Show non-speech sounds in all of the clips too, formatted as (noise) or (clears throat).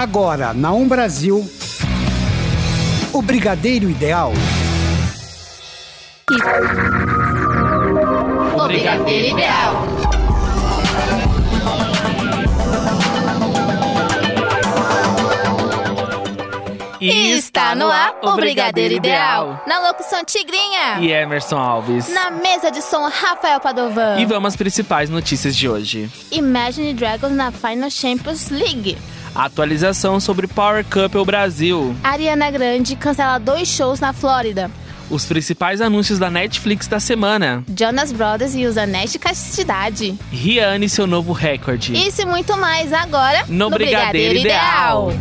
Agora, na Um Brasil, o Brigadeiro Ideal. O Brigadeiro Ideal. E está no ar o Brigadeiro Ideal. Na locução Tigrinha. E Emerson Alves. Na mesa de som Rafael Padovan. E vamos às principais notícias de hoje. Imagine Dragons na Final Champions League. Atualização sobre Power Couple Brasil. Ariana Grande cancela dois shows na Flórida. Os principais anúncios da Netflix da semana. Jonas Brothers e os Anéis de Castidade. Rihanna e seu novo recorde. Isso e muito mais agora No Brigadeiro Ideal.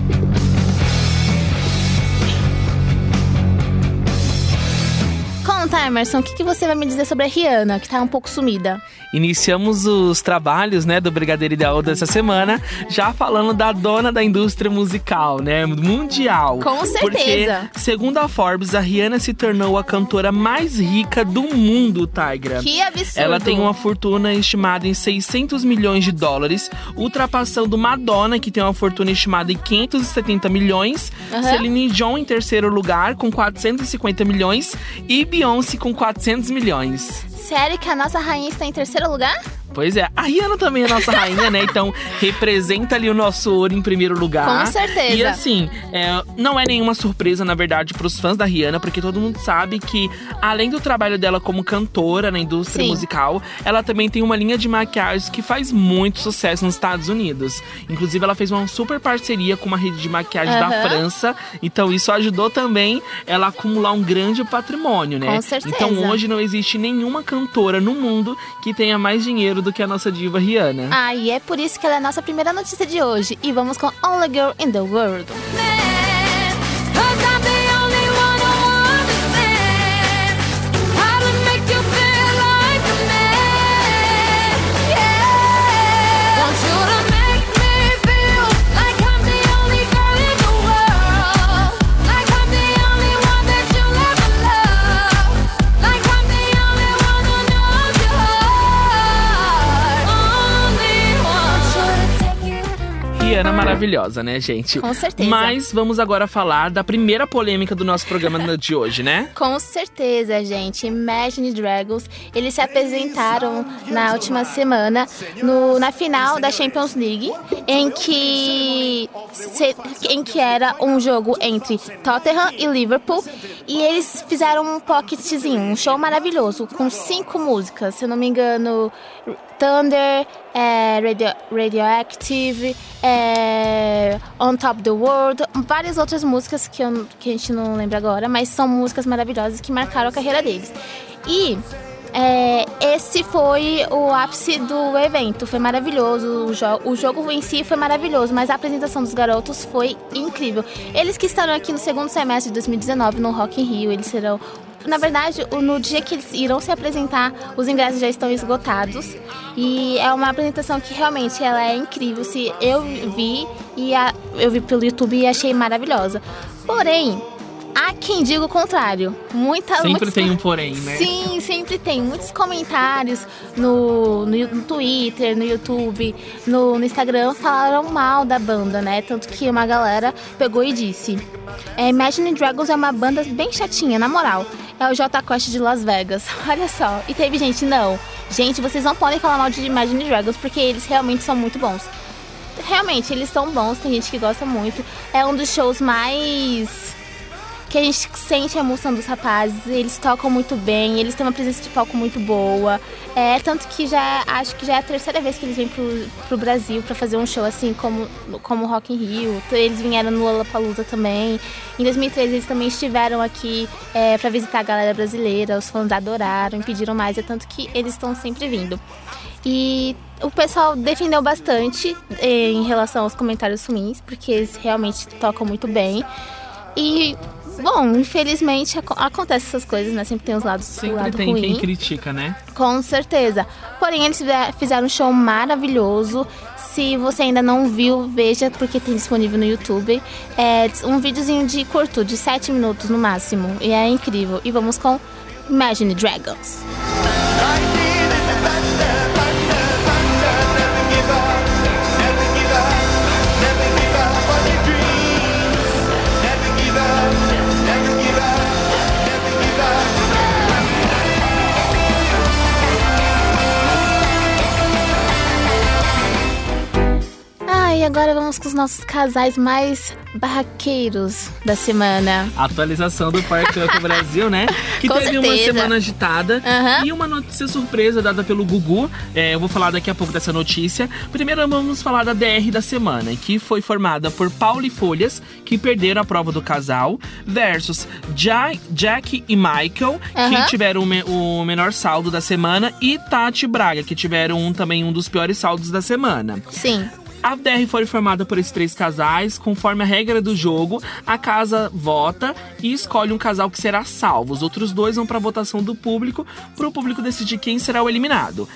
Conta, Emerson, o que, que você vai me dizer sobre a Rihanna, que tá um pouco sumida? Iniciamos os trabalhos, né, do Brigadeiro Ideal dessa semana, já falando da dona da indústria musical, né, mundial. Com certeza. Porque, segundo a Forbes, a Rihanna se tornou a cantora mais rica do mundo, Tigra. Que absurdo. Ela tem uma fortuna estimada em 600 milhões de dólares, ultrapassando Madonna, que tem uma fortuna estimada em 570 milhões, Aham. Celine Dion em terceiro lugar, com 450 milhões, e Beyoncé com 400 milhões. Sério que a nossa rainha está em terceiro lugar? Pois é, a Rihanna também é nossa rainha, né? Então representa ali o nosso ouro em primeiro lugar. Com certeza. E assim, é, não é nenhuma surpresa, na verdade, pros fãs da Rihanna, porque todo mundo sabe que, além do trabalho dela como cantora na indústria Sim. musical, ela também tem uma linha de maquiagem que faz muito sucesso nos Estados Unidos. Inclusive, ela fez uma super parceria com uma rede de maquiagem da Aham. França. Então, isso ajudou também ela a acumular um grande patrimônio, né? Com certeza. Então, hoje não existe nenhuma cantora no mundo que tenha mais dinheiro do que a nossa diva Rihanna. Ah, e é por isso que ela é a nossa primeira notícia de hoje. E vamos com Only Girl in the World. Maravilhosa, né, gente? Com certeza. Mas vamos agora falar da primeira polêmica do nosso programa de hoje, né? Com certeza, gente. Imagine Dragons, eles se apresentaram na última semana no- na final da Champions League, em que, se- em que era um jogo entre Tottenham e Liverpool. E eles fizeram um pocketzinho, um show maravilhoso, com cinco músicas, se eu não me engano. Thunder, é, Radio, Radioactive, é, On Top the World, várias outras músicas que, eu, que a gente não lembra agora, mas são músicas maravilhosas que marcaram a carreira deles. E é, esse foi o ápice do evento, foi maravilhoso. O, jo o jogo em si foi maravilhoso, mas a apresentação dos garotos foi incrível. Eles que estarão aqui no segundo semestre de 2019 no Rock in Rio, eles serão na verdade, no dia que eles irão se apresentar, os ingressos já estão esgotados. E é uma apresentação que realmente ela é incrível. Se eu vi e a- eu vi pelo YouTube e achei maravilhosa. Porém, há quem diga o contrário. Muita, Sempre muitos- tem um porém, né? Sim, sempre tem. Muitos comentários no, no, no Twitter, no YouTube, no, no Instagram falaram mal da banda, né? Tanto que uma galera pegou e disse: é, Imagine Dragons é uma banda bem chatinha, na moral. É o J Quest de Las Vegas. (laughs) Olha só. E teve gente, não. Gente, vocês não podem falar mal de Imagine Dragons porque eles realmente são muito bons. Realmente, eles são bons, tem gente que gosta muito. É um dos shows mais que a gente sente a emoção dos rapazes, eles tocam muito bem, eles têm uma presença de palco muito boa. É, tanto que já acho que já é a terceira vez que eles vêm pro, pro Brasil pra fazer um show assim como como Rock in Rio. Eles vieram no Lollapalooza também. Em 2013 eles também estiveram aqui é, para visitar a galera brasileira, os fãs adoraram, pediram mais, é tanto que eles estão sempre vindo. E o pessoal defendeu bastante eh, em relação aos comentários ruins, porque eles realmente tocam muito bem. E, bom, infelizmente aco- acontece essas coisas, né? Sempre tem os lados Sempre lado tem ruim. quem critica, né? Com certeza. Porém, eles fize- fizeram um show maravilhoso. Se você ainda não viu, veja, porque tem disponível no YouTube. É um videozinho de curto, de 7 minutos no máximo. E é incrível. E vamos com Imagine Dragons. Never e agora vamos com os nossos casais mais barraqueiros da semana. Atualização do Parque (laughs) Up Brasil, né? Que Com teve uma certeza. semana agitada Aham. e uma notícia surpresa dada pelo Gugu. É, eu vou falar daqui a pouco dessa notícia. Primeiro vamos falar da DR da semana, que foi formada por Paulo e Folhas, que perderam a prova do casal, versus Ja- Jack e Michael, Aham. que tiveram o, me- o menor saldo da semana, e Tati Braga, que tiveram um- também um dos piores saldos da semana. Sim. A DR foi formada por esses três casais. Conforme a regra do jogo, a casa vota e escolhe um casal que será salvo. Os outros dois vão para votação do público, para o público decidir quem será o eliminado.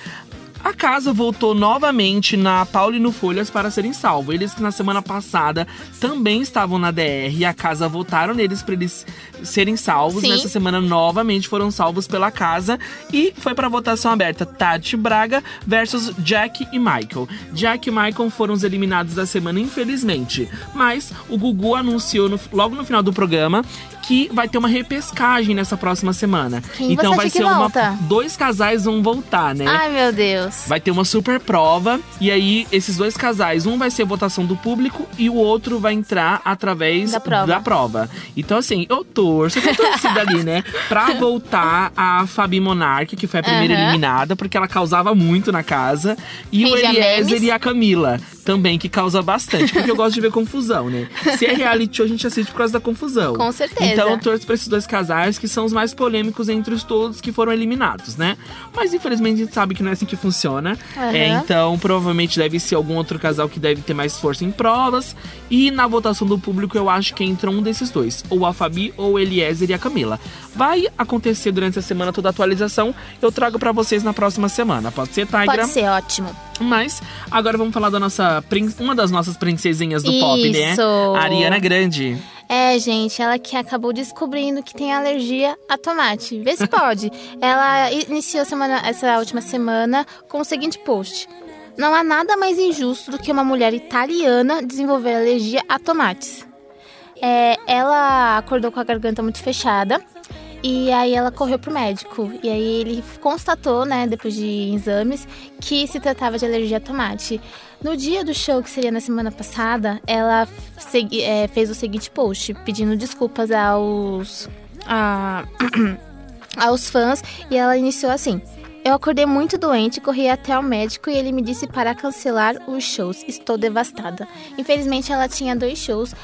A casa voltou novamente na Paulo e no Folhas para serem salvos. Eles que na semana passada também estavam na DR e a casa votaram neles para eles serem salvos. Sim. Nessa semana novamente foram salvos pela casa e foi para votação aberta Tati Braga versus Jack e Michael. Jack e Michael foram os eliminados da semana, infelizmente. Mas o Gugu anunciou no- logo no final do programa que vai ter uma repescagem nessa próxima semana. Quem então vai ser uma dois casais vão voltar, né? Ai, meu Deus. Vai ter uma super prova e aí esses dois casais, um vai ser votação do público e o outro vai entrar através Da prova. prova. Então assim, eu torço, eu tô torcida ali, né? Pra voltar a Fabi Monarque, que foi a primeira Aham. eliminada, porque ela causava muito na casa, e o Eliezer e a Camila, também que causa bastante, porque eu gosto de ver confusão, né? Se é reality show, a gente assiste por causa da confusão. Com certeza. Então eu torço pra esses dois casais que são os mais polêmicos entre os todos que foram eliminados, né? Mas infelizmente a gente sabe que não é assim que funciona. Aham. É, então provavelmente deve ser algum outro casal que deve ter mais força em provas. E na votação do público eu acho que entra um desses dois, ou a Fabi ou o Eliezer e a Camila. Vai acontecer durante a semana toda a atualização. Eu trago pra vocês na próxima semana. Pode ser, Tigra? Pode ser ótimo. Mas agora vamos falar da nossa uma das nossas princesinhas do pop, né? Isso. Ariana Grande. É, gente, ela que acabou descobrindo que tem alergia a tomate. Vê se pode. (laughs) ela iniciou semana, essa última semana com o seguinte post. Não há nada mais injusto do que uma mulher italiana desenvolver alergia a tomates. É, ela acordou com a garganta muito fechada e aí ela correu pro médico. E aí ele constatou, né, depois de exames, que se tratava de alergia a tomate. No dia do show, que seria na semana passada, ela segui- é, fez o seguinte post, pedindo desculpas aos, a- (clears throat) aos fãs. E ela iniciou assim. Eu acordei muito doente, corri até o médico e ele me disse para cancelar os shows. Estou devastada. Infelizmente, ela tinha dois shows,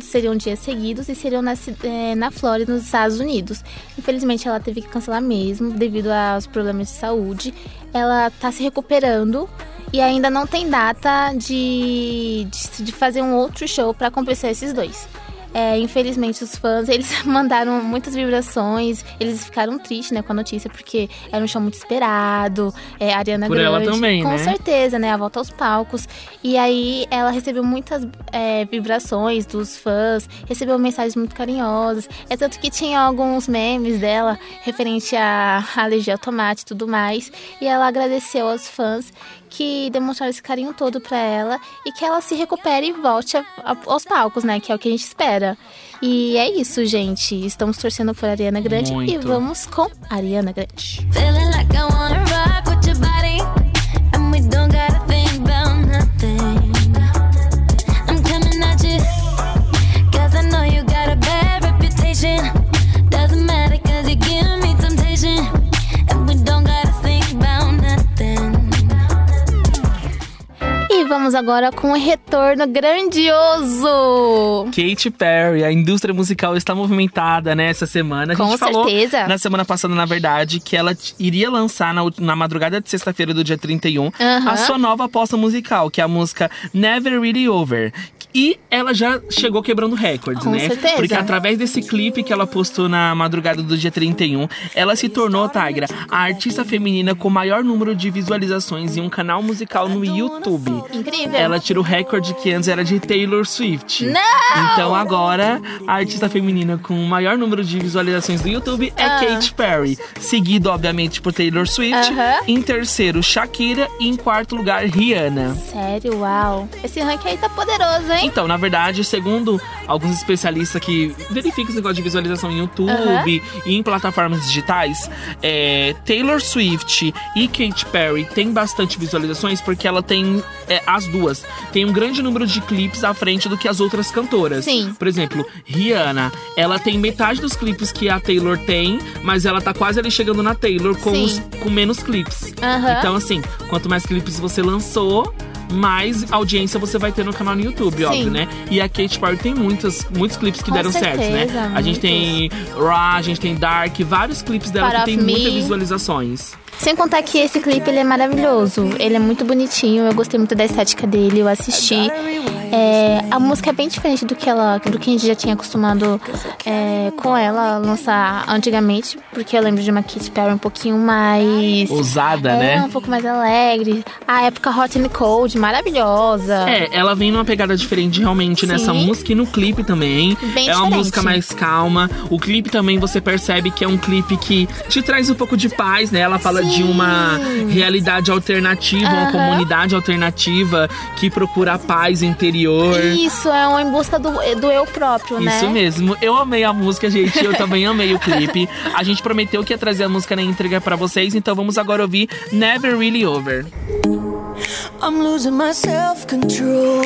seriam dias seguidos e seriam na, eh, na Flórida, nos Estados Unidos. Infelizmente, ela teve que cancelar mesmo, devido aos problemas de saúde. Ela está se recuperando e ainda não tem data de, de, de fazer um outro show para compensar esses dois. É, infelizmente, os fãs, eles (laughs) mandaram muitas vibrações, eles ficaram tristes, né, com a notícia, porque era um show muito esperado, é, a Ariana Por ela Grande, também, com né? certeza, né, a volta aos palcos, e aí ela recebeu muitas é, vibrações dos fãs, recebeu mensagens muito carinhosas, é tanto que tinha alguns memes dela referente a alergia ao tomate e tudo mais, e ela agradeceu aos fãs que demonstraram esse carinho todo pra ela e que ela se recupere e volte a- a- aos palcos, né? Que é o que a gente espera. E é isso, gente. Estamos torcendo por Ariana Grande e Muito. vamos com Ariana Grande. Feeling like I wanna vamos agora com o retorno grandioso. Katy Perry, a indústria musical está movimentada nessa semana. A Com gente falou certeza. na semana passada, na verdade, que ela iria lançar na, na madrugada de sexta-feira do dia 31 Aham. a sua nova aposta musical, que é a música Never Really Over. E ela já chegou quebrando recordes, Com né? certeza. Porque através desse clipe que ela postou na madrugada do dia 31, ela se tornou, Tigra, a artista feminina com maior número de visualizações em um canal musical no YouTube. Incrível. Ela tira o recorde que antes era de Taylor Swift. Não! Então agora, a artista feminina com o maior número de visualizações do YouTube é Ah. Katy Perry. Seguido, obviamente, por Taylor Swift. Aham. Em terceiro, Shakira. E em quarto lugar, Rihanna. Sério, uau. Esse ranking aí tá poderoso, hein? Então, na verdade, segundo alguns especialistas que verificam esse negócio de visualização em YouTube e em plataformas digitais, é, Taylor Swift e Katy Perry têm bastante visualizações porque ela tem é, as duas. Tem um grande número de clipes à frente do que as outras cantoras. Sim. Por exemplo, Rihanna, ela tem metade dos clipes que a Taylor tem, mas ela tá quase ali chegando na Taylor com, os- com menos clipes. Aham. Então, assim, quanto mais clipes você lançou, mais audiência você vai ter no canal no YouTube, óbvio, né? E a Katy Perry tem muitas, muitos clipes que Com deram certo, né? certeza, A gente tem Raw, a gente tem Dark, vários clipes dela que tem muitas visualizações. Sem contar que esse clipe ele é maravilhoso. Ele é muito bonitinho. Eu gostei muito da estética dele. Eu assisti. É, a música é bem diferente do que ela, do que a gente já tinha acostumado é, com ela lançar antigamente, porque eu lembro de uma Katy Perry um pouquinho mais Ousada, é, né? um pouco mais alegre. A época Hot and Cold, maravilhosa. É, ela vem numa pegada diferente realmente nessa Sim. música e no clipe também. Bem é uma diferente. música mais calma. O clipe também você percebe que é um clipe que te traz um pouco de paz, né? Ela fala de uma realidade alternativa, uma Aham. comunidade alternativa que procura a paz interior. Isso, é um em busca do, do eu próprio, né? Isso mesmo. Eu amei a música, gente. Eu também amei o clipe. A gente prometeu que ia trazer a música na entrega pra vocês, então vamos agora ouvir Never Really Over. I'm losing my self control.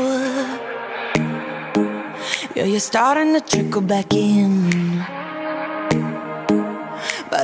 Yeah, you're starting to trickle back in.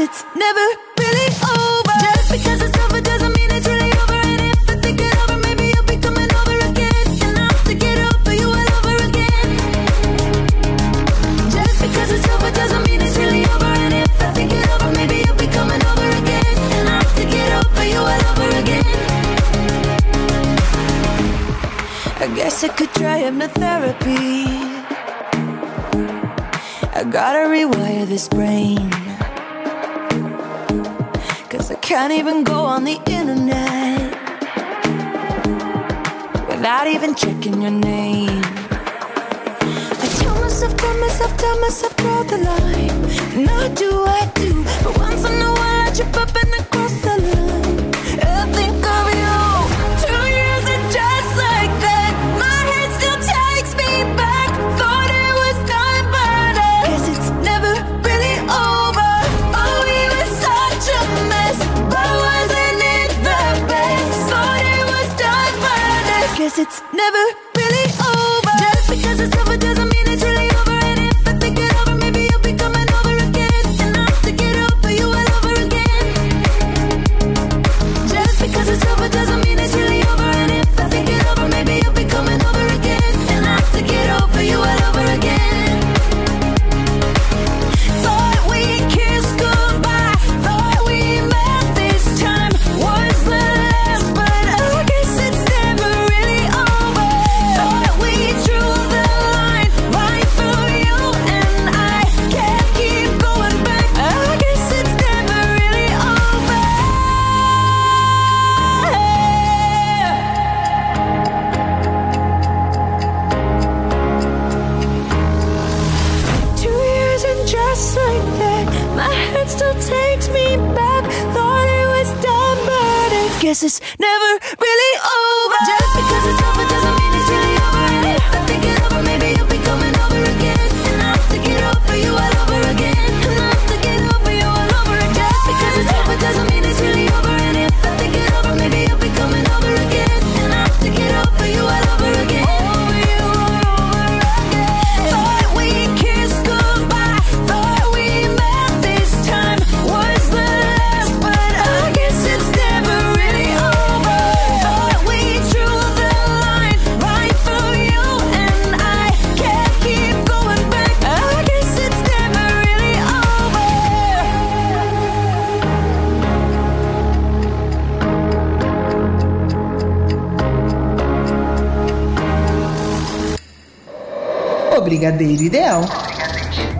It's never really over. Just because it's over doesn't mean it's really over. And if I think it over, maybe you'll be coming over again. And I'll have to get over you all over again. Just because it's over doesn't mean it's really over. And if I think it over, maybe you'll be coming over again. And I'll have to get over you all over again. I guess I could try hypnotherapy. I gotta rewire this brain. Cause I can't even go on the internet without even checking your name. I tell myself, tell myself, tell myself, draw the line. Not do I do, but once I trip Brigadeiro Ideal.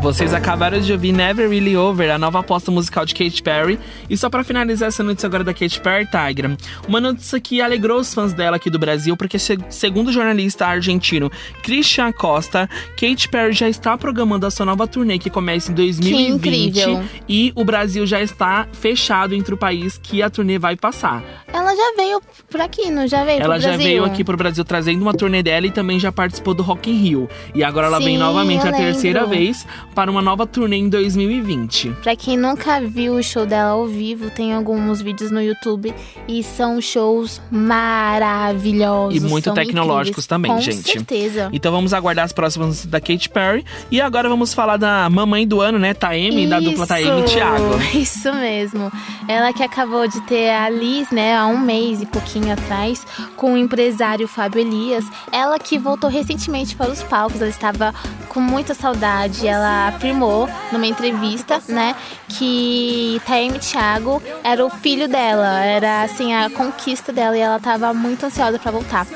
Vocês acabaram de ouvir Never Really Over, a nova aposta musical de Katy Perry. E só pra finalizar essa notícia agora da Katy Perry, Tigra, uma notícia que alegrou os fãs dela aqui do Brasil, porque se- segundo o jornalista argentino Christian Costa, Katy Perry já está programando a sua nova turnê que começa em 2020 incrível. e o Brasil já está fechado entre o país que a turnê vai passar. Ela já veio por aqui, não já veio Ela já Brasil? veio aqui pro Brasil trazendo uma turnê dela e também já participou do Rock in Rio. E agora ela vem Sim, novamente eu a terceira lembro. vez para uma nova turnê em 2020. Pra quem nunca viu o show dela ao vivo, tem alguns vídeos no YouTube e são shows maravilhosos. E muito tecnológicos incríveis. também, Com gente. certeza. Então vamos aguardar as próximas da Katy Perry. E agora vamos falar da mamãe do ano, né? Taeme, da dupla Taeme e Thiago. (laughs) Isso mesmo. Ela que acabou de ter a Liz, né, há um mês e pouquinho atrás, com o empresário Fábio Elias. Ela que voltou recentemente para os palcos, ela estava com muita saudade. Ela afirmou numa entrevista, né, que Taeme Thiago era o filho dela, era assim a conquista dela e ela estava muito ansiosa para voltar.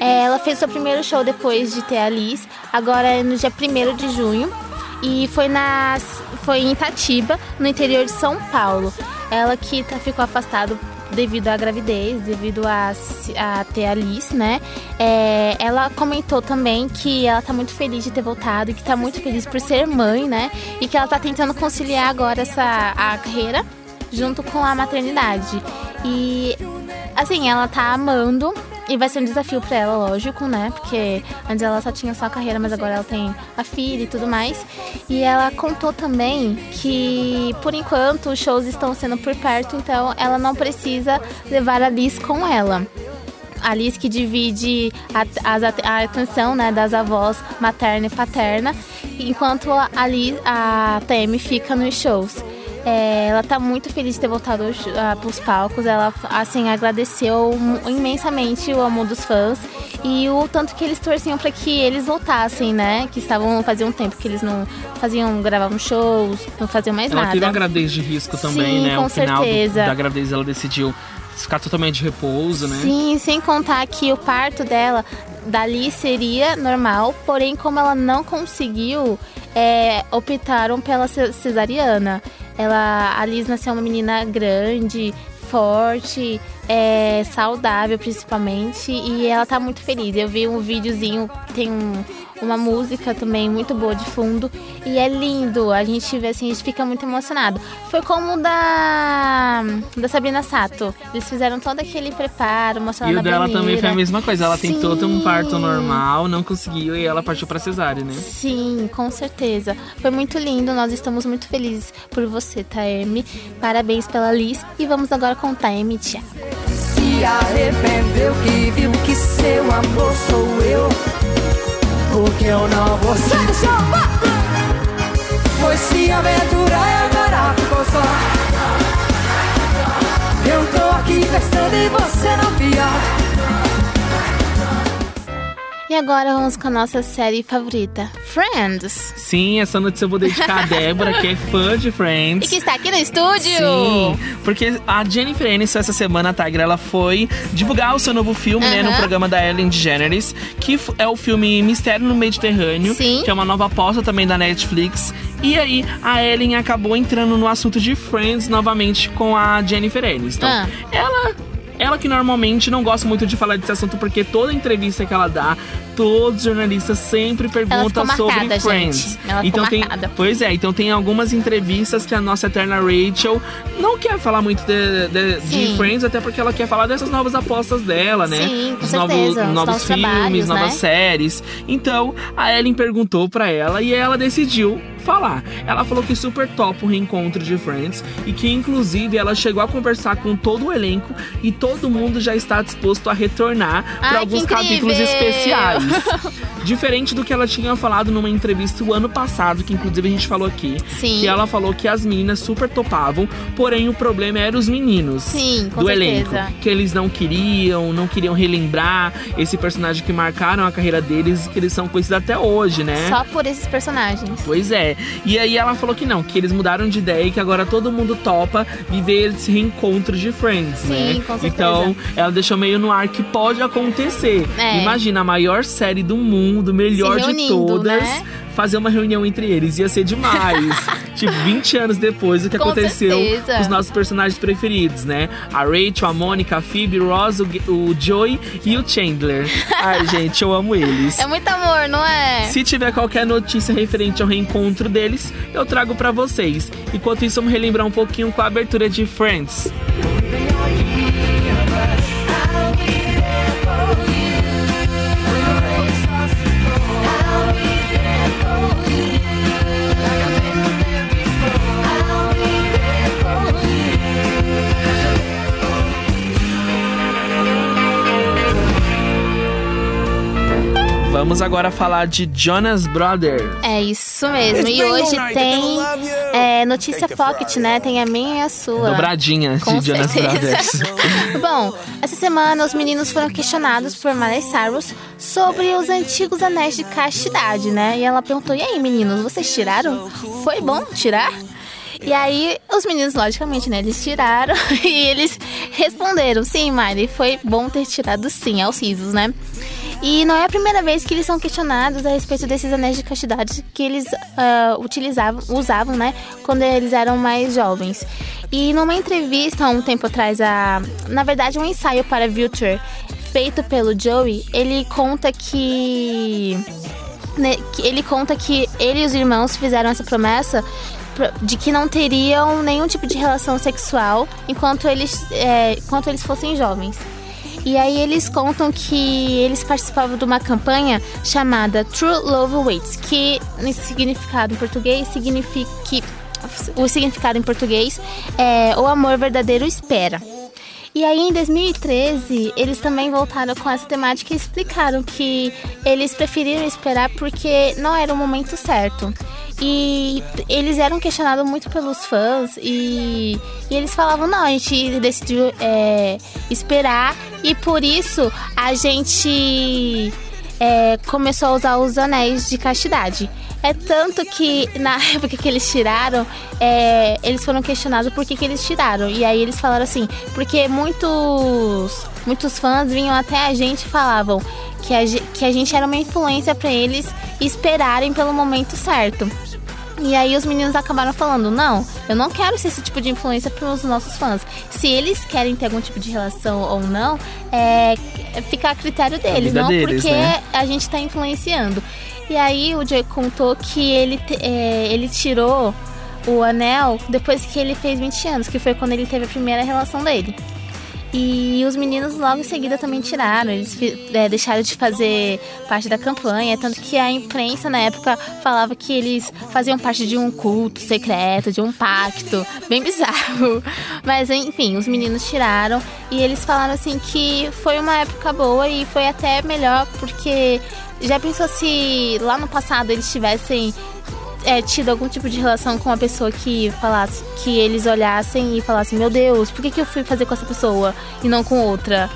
É, ela fez seu primeiro show depois de ter a Liz, agora é no dia 1 de junho e foi nas foi em Itatiba, no interior de São Paulo. Ela que tá, ficou afastada devido à gravidez, devido a, a ter a Liz, né? É, ela comentou também que ela tá muito feliz de ter voltado que tá muito feliz por ser mãe, né? E que ela tá tentando conciliar agora essa a carreira junto com a maternidade. E assim, ela tá amando e vai ser um desafio pra ela, lógico, né? Porque antes ela só tinha só a carreira, mas agora ela tem a filha e tudo mais. E ela contou também que, por enquanto, os shows estão sendo por perto, então ela não precisa levar a Liz com ela. A Liz que divide a, at- a atenção né, das avós materna e paterna, enquanto a, Liz, a TM fica nos shows. É, ela tá muito feliz de ter voltado ah, pros palcos. Ela, assim, agradeceu imensamente o amor dos fãs e o tanto que eles torciam para que eles voltassem, né? Que estavam fazia um tempo que eles não faziam, gravavam shows, não faziam mais Ela nada. teve uma gravidez de risco também, Sim, né? com o final do- certeza. da gravidez ela decidiu ficar totalmente de repouso, né? Sim, sem contar que o parto dela dali seria normal, porém como ela não conseguiu, é, optaram pela ce- cesariana. Ela, a Liz nasceu uma menina grande, forte, é, saudável principalmente, e ela tá muito feliz. Eu vi um videozinho tem um- uma música também muito boa de fundo e é lindo. A gente vê assim, a gente fica muito emocionado. Foi como o da da Sabrina Sato. Eles fizeram todo aquele preparo, mostrando E o dela também foi a mesma coisa. Ela tentou ter um Sim. parto normal, não conseguiu e ela partiu pra cesárea, né? Sim, com certeza. Foi muito lindo. Nós estamos muito felizes por você, Taeme. Parabéns pela Liz. E vamos agora com Taeme Thiago. Se arrependeu que viu que seu amor sou eu. Porque eu não vou vá! Foi se aventurar e agora ficou só. Eu tô aqui festando e você não pior. E agora vamos com a nossa série favorita, Friends. Sim, essa notícia eu vou dedicar a Débora, que é fã de E Friends. que está aqui no estúdio. Sim, porque a Jennifer Aniston essa semana, a Tigra, ela foi divulgar o seu novo filme, né, no programa da Ellen DeGeneres, que é o filme Mistério no Mediterrâneo, Sim. que é uma nova aposta também da Netflix. E aí, a Ellen acabou entrando no assunto de Friends novamente com a Jennifer Aniston. Ah. Ela ela que normalmente não gosta muito de falar desse assunto porque toda entrevista que ela dá, todos os jornalistas sempre perguntam ficou sobre marcada, Friends. então tem, marcada. pois é, então tem algumas entrevistas que a nossa eterna Rachel não quer falar muito de, de- de. Friends, até porque ela quer falar dessas novas apostas dela, né? Sim, com Os novos, Os novos novos filmes, novas né? séries. Então, a Ellen perguntou pra ela e ela decidiu falar. Ela falou que super top o reencontro de Friends e que inclusive ela chegou a conversar com todo o elenco e todo mundo já está disposto a retornar para alguns capítulos especiais. (laughs) Diferente do que ela tinha falado numa entrevista o ano passado, que inclusive a gente falou aqui, Sim. que ela falou que as meninas super topavam, porém o problema era os meninos Sim, com do certeza. elenco, que eles não queriam, não queriam relembrar esse personagem que marcaram a carreira deles e que eles são conhecidos até hoje, né? Só por esses personagens. Pois é, É, e aí ela falou que não, que eles mudaram de ideia e que agora todo mundo topa viver esse reencontro de Friends, Sim, né? com certeza. Então, ela deixou meio no ar que pode acontecer. É. Imagina a maior série do mundo, melhor de reunindo, todas. né? Fazer uma reunião entre eles ia ser demais. (laughs) tipo, 20 anos depois do que Com aconteceu certeza. com os nossos personagens preferidos, né? A Rachel, a Mônica, a Phoebe, o Ross, o, o Joey e o Chandler. (laughs) Ai, gente, eu amo eles. É muito amor, não é? Se tiver qualquer notícia referente ao reencontro deles, eu trago pra vocês. Enquanto isso, vamos relembrar um pouquinho com a abertura de Friends. Vamos agora falar de Jonas Brothers. É isso mesmo. E hoje tem é, notícia pocket, né? Tem a minha e a sua. Dobradinha Com de Jonas certeza. Brothers. (laughs) Bom, essa semana os meninos foram questionados por Miley Cyrus sobre os antigos anéis de castidade, né? E ela perguntou: E aí, meninos, vocês tiraram? Foi bom tirar? E aí, os meninos, logicamente, né? Eles tiraram (laughs) e eles responderam: Sim, Miley, foi bom ter tirado sim, aos risos, né? E não é a primeira vez que eles são questionados a respeito desses anéis de castidade que eles ah, utilizavam, usavam, né, quando eles eram mais jovens. E numa entrevista há um tempo atrás, a, na verdade um ensaio para Vulture feito pelo Joey, ele conta que né, ele conta que ele e os irmãos fizeram essa promessa pro- de que não teriam nenhum tipo de relação sexual enquanto eles, é, enquanto eles fossem jovens. E aí eles contam que eles participavam de uma campanha chamada True Love Waits, que nesse significado em português significa que o significado em português é o amor verdadeiro espera. E aí, em 2013, eles também voltaram com essa temática e explicaram que eles preferiram esperar porque não era o momento certo. E eles eram questionados muito pelos fãs e, e eles falavam, não, a gente decidiu é, esperar e por isso a gente é, começou a usar os anéis de castidade. É tanto que na (laughs) época que eles tiraram, é, eles foram questionados por que, que eles tiraram. E aí eles falaram assim, porque muitos, muitos fãs vinham até a gente e falavam que a, que a gente era uma influência para eles esperarem pelo momento certo. E aí os meninos acabaram falando, não, eu não quero ser esse tipo de influência para os nossos fãs. Se eles querem ter algum tipo de relação ou não, é, fica a critério deles, vida não deles, porque né? a gente tá influenciando. E aí o Joey contou que ele, é, ele tirou o anel depois que ele fez 20 anos, que foi quando ele teve a primeira relação dele. E os meninos logo em seguida também tiraram, eles é, deixaram de fazer parte da campanha, tanto que a imprensa na época falava que eles faziam parte de um culto secreto, de um pacto, bem bizarro. (laughs) Mas enfim, os meninos tiraram. E eles falaram assim que foi uma época boa e foi até melhor porque já pensou se lá no passado eles tivessem é, tido algum tipo de relação com uma pessoa que falasse, que eles olhassem e falassem, meu Deus, por que, que eu fui fazer com essa pessoa e não com outra?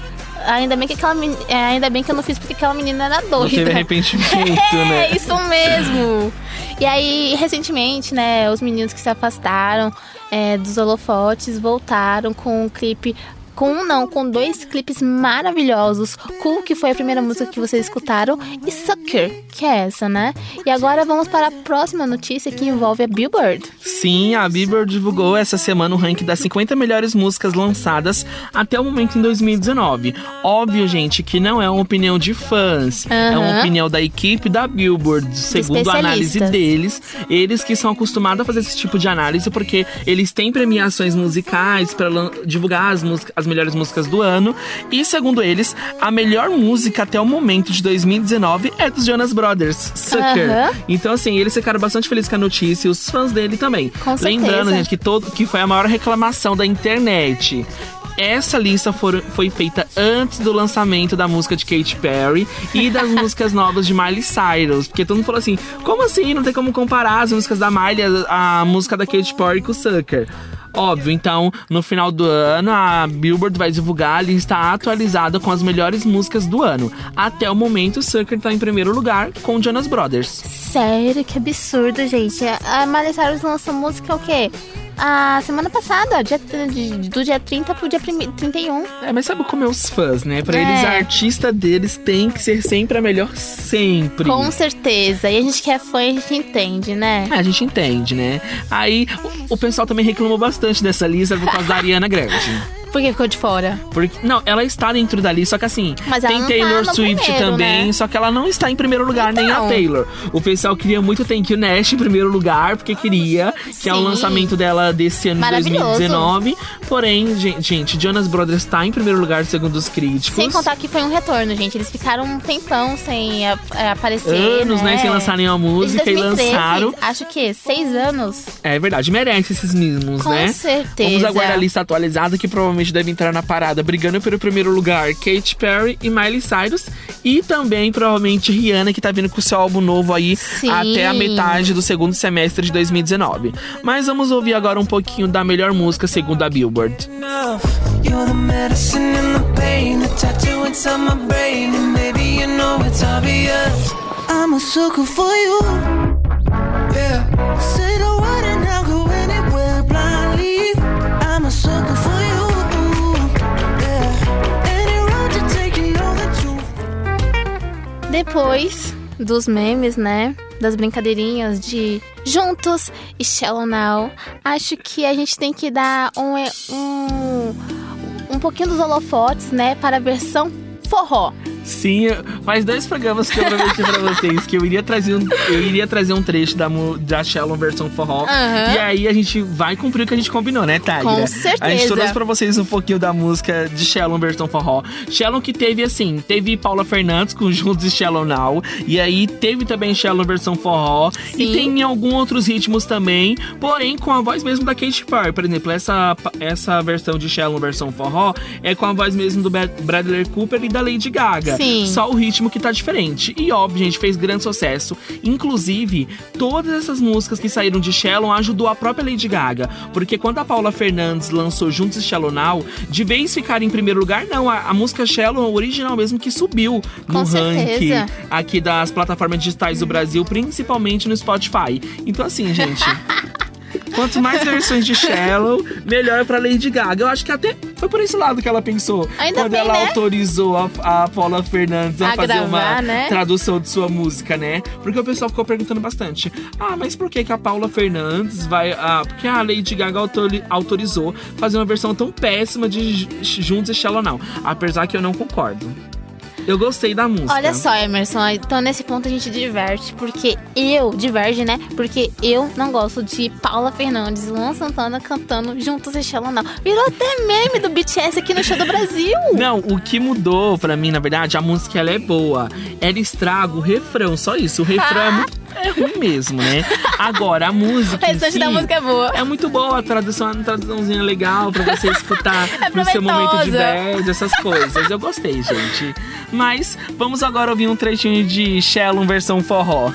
Ainda bem que aquela é, ainda bem que eu não fiz porque aquela menina era doida. Não teve arrependimento, (laughs) né? É, isso mesmo. E aí, recentemente, né, os meninos que se afastaram é, dos holofotes voltaram com um clipe. Com um não, com dois clipes maravilhosos. Cool, que foi a primeira música que vocês escutaram, e Sucker, que é essa, né? E agora vamos para a próxima notícia que envolve a Billboard. Sim, a Billboard divulgou essa semana o ranking das 50 melhores músicas lançadas até o momento em 2019. Óbvio, gente, que não é uma opinião de fãs, é uma opinião da equipe da Billboard, segundo a análise deles. Eles que são acostumados a fazer esse tipo de análise porque eles têm premiações musicais para divulgar as, músicas, as melhores músicas do ano. E segundo eles, a melhor música até o momento de 2019 é dos Jonas Brothers, Sucker. Aham. Então, assim, eles ficaram bastante felizes com a notícia e os fãs dele também. Com certeza. Lembrando, gente, que, todo, que foi a maior reclamação da internet. Essa lista for- foi feita antes do lançamento da música de Katy Perry e das (laughs) músicas novas de Miley Cyrus. Porque todo mundo falou assim: como assim? Não tem como comparar as músicas da Miley, a, a música da Katy Perry com o Sucker. Óbvio, então, no final do ano, a Billboard vai divulgar a lista atualizada com as melhores músicas do ano. Até o momento, Sucker tá em primeiro lugar com Jonas Brothers. Sério, que absurdo, gente. A Miley Cyrus lançou música o quê? A semana passada, dia, de- do dia 30 pro dia prime- 31. É, mas sabe como é os fãs, né? Pra É. eles, a artista deles tem que ser sempre a melhor, sempre. Com certeza. E a gente que é fã, a gente entende, né? É, a gente entende, né? Aí, o, o pessoal também reclamou bastante dessa lista por causa da Ariana Grande. (laughs) Por que ficou de fora? Porque, não, ela está dentro da lista, só que assim, Mas ela tem tá Taylor no Swift primeiro, também, né? só que ela não está em primeiro lugar, nem a Então. Taylor. O pessoal queria muito Thank You Nash em primeiro lugar, porque queria, que é o Sim. lançamento dela desse ano de Maravilhoso. 2019. Porém, gen- gente, Jonas Brothers está em primeiro lugar, segundo os críticos. Sem contar que foi um retorno, gente. Eles ficaram um tempão sem a- é, aparecer. Anos, né, sem lançar nenhuma música e 2013, lançaram. Acho que seis anos. É verdade, merece esses mimos, Com né? certeza. Vamos aguardar a lista atualizada que provavelmente deve entrar na parada, brigando pelo primeiro lugar Katy Perry e Miley Cyrus. E também, provavelmente, Rihanna, que tá vindo com seu álbum novo aí Sim. até a metade do segundo semestre de 2019. Mas vamos ouvir agora um pouquinho da melhor música segundo a Billboard. I'm a sucker for you. Yeah. Depois dos memes, né? Das brincadeirinhas de juntos e Shallow Now, acho que a gente tem que dar um, um, um pouquinho dos holofotes, né? Para a versão forró. Sim, faz dois programas que eu prometi pra vocês que eu iria trazer um, eu iria trazer um trecho da, da Shallow versão forró. Aham. E aí a gente vai cumprir o que a gente combinou, né, Tyra? Com A gente certeza. trouxe pra vocês um pouquinho da música de Shallow versão forró. Shallow que teve assim, teve Paula Fernandes com Juntos e Shallow Now. E aí teve também Shallow versão forró. E Sim. tem alguns outros ritmos também, porém com a voz mesmo da Katy Perry. Por exemplo, essa, essa versão de Shallow versão forró é com a voz mesmo do Brad- Bradley Cooper e da Lady Gaga. Sim. Só o ritmo que tá diferente. E óbvio, gente, fez grande sucesso. Inclusive, todas essas músicas que saíram de Shallow ajudou a própria Lady Gaga. Porque quando a Paula Fernandes lançou Juntos e Shallow Now, de vez ficar em primeiro lugar, não. A, a música Shallow, original mesmo, que subiu no ranking aqui das plataformas digitais do Brasil, principalmente no Spotify. Então, assim, gente. (laughs) Quanto mais versões de Shallow, melhor pra Lady Gaga. Eu acho que até foi por esse lado que ela pensou. Ainda quando bem, ela né? autorizou a, a Paula Fernandes a, A fazer uma gravar, né? tradução de sua música, né? Porque o pessoal ficou perguntando bastante. Ah, mas por que, que a Paula Fernandes vai. Ah, porque a Lady Gaga autori- autorizou fazer uma versão tão péssima de Juntos e Shallow Now. Apesar que eu não concordo. Eu gostei da música. Olha só, Emerson, então nesse ponto a gente diverte, porque eu, diverge, né? Porque eu não gosto de Paula Fernandes e Luan Santana cantando juntos e Shallow Now. Virou até meme do BTS aqui no show do Brasil. Não, o que mudou pra mim, na verdade, a música ela é boa. Ela estraga o refrão, só isso. O refrão é muito é ruim mesmo, né? Agora, a música. O restante si da música é boa. É muito boa, a tradução é uma traduçãozinha legal pra você escutar (laughs) É no seu momento de bad, essas coisas. Eu gostei, gente. Mas vamos agora ouvir um trechinho de Shallow versão forró.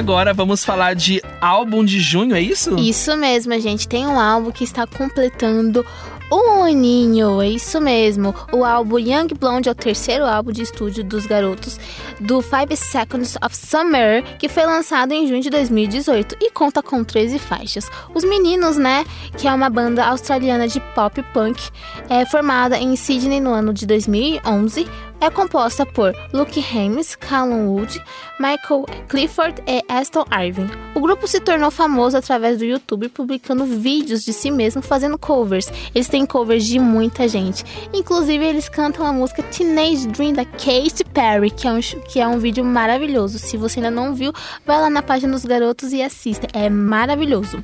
Agora vamos falar de álbum de junho, é isso? Isso mesmo, gente. Tem um álbum que está completando um aninho. É isso mesmo. O álbum Young Blonde é o terceiro álbum de estúdio dos garotos do Five Seconds of Summer, que foi lançado em junho de 2018 e conta com 13 faixas. Os Meninos, né, que é uma banda australiana de pop punk, é formada em Sydney no ano de 2011 é composta por Luke Hames, Callum Wood, Michael Clifford e Aston Irving. O grupo se tornou famoso através do YouTube, publicando vídeos de si mesmo fazendo covers. Eles têm covers de muita gente. Inclusive, eles cantam a música Teenage Dream da Katy Perry, que é um, que é um vídeo maravilhoso. Se você ainda não viu, vai lá na página dos garotos e assista. É maravilhoso.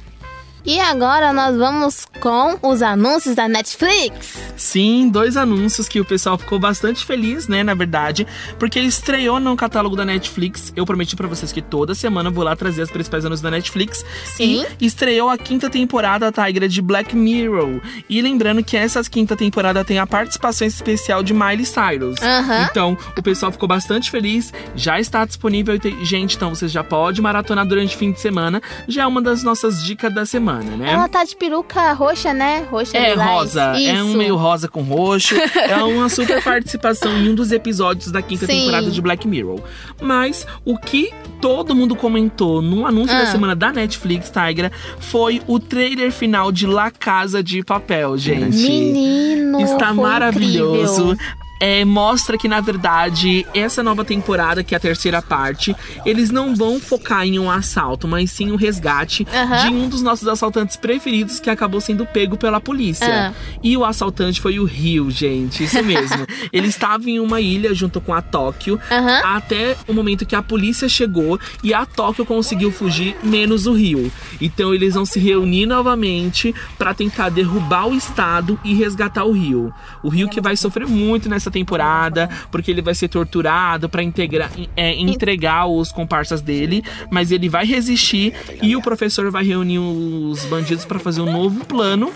E agora nós vamos com os anúncios da Netflix. Sim, dois anúncios que o pessoal ficou bastante feliz, né, na verdade, porque ele estreou no catálogo da Netflix. Eu prometi pra vocês que toda semana eu vou lá trazer as principais anúncios da Netflix. Sim. E estreou a quinta temporada, Tigra, de Black Mirror. E lembrando que essa quinta temporada tem a participação especial de Miley Cyrus. Aham. Então, o pessoal ficou bastante feliz. Já está disponível. Gente, então você já pode maratonar durante o fim de semana. Já é uma das nossas dicas da semana, né? Ela tá de peruca roxa, né? Roxa É lilás. rosa, é um Isso. meio rosa com roxo. (laughs) é uma super participação em um dos episódios da quinta Sim. temporada de Black Mirror. Mas o que todo mundo comentou no anúncio Ah. da semana da Netflix, Tigra, foi o trailer final de La Casa de Papel, gente. Menino, Está maravilhoso. incrível. É, mostra que, na verdade, essa nova temporada, que é a terceira parte, eles não vão focar em um assalto, mas sim um resgate Aham. de um dos nossos assaltantes preferidos que acabou sendo pego pela polícia. Ah. E o assaltante foi o Rio, gente. Isso mesmo. (laughs) Ele estava em uma ilha junto com a Tóquio Aham. até o momento que a polícia chegou e a Tóquio conseguiu fugir, menos o Rio. Então eles vão se reunir novamente para tentar derrubar o Estado e resgatar o Rio. O Rio que vai sofrer muito nessa temporada, porque ele vai ser torturado para entregar os comparsas dele, mas ele vai resistir e o professor vai reunir os bandidos para fazer um novo plano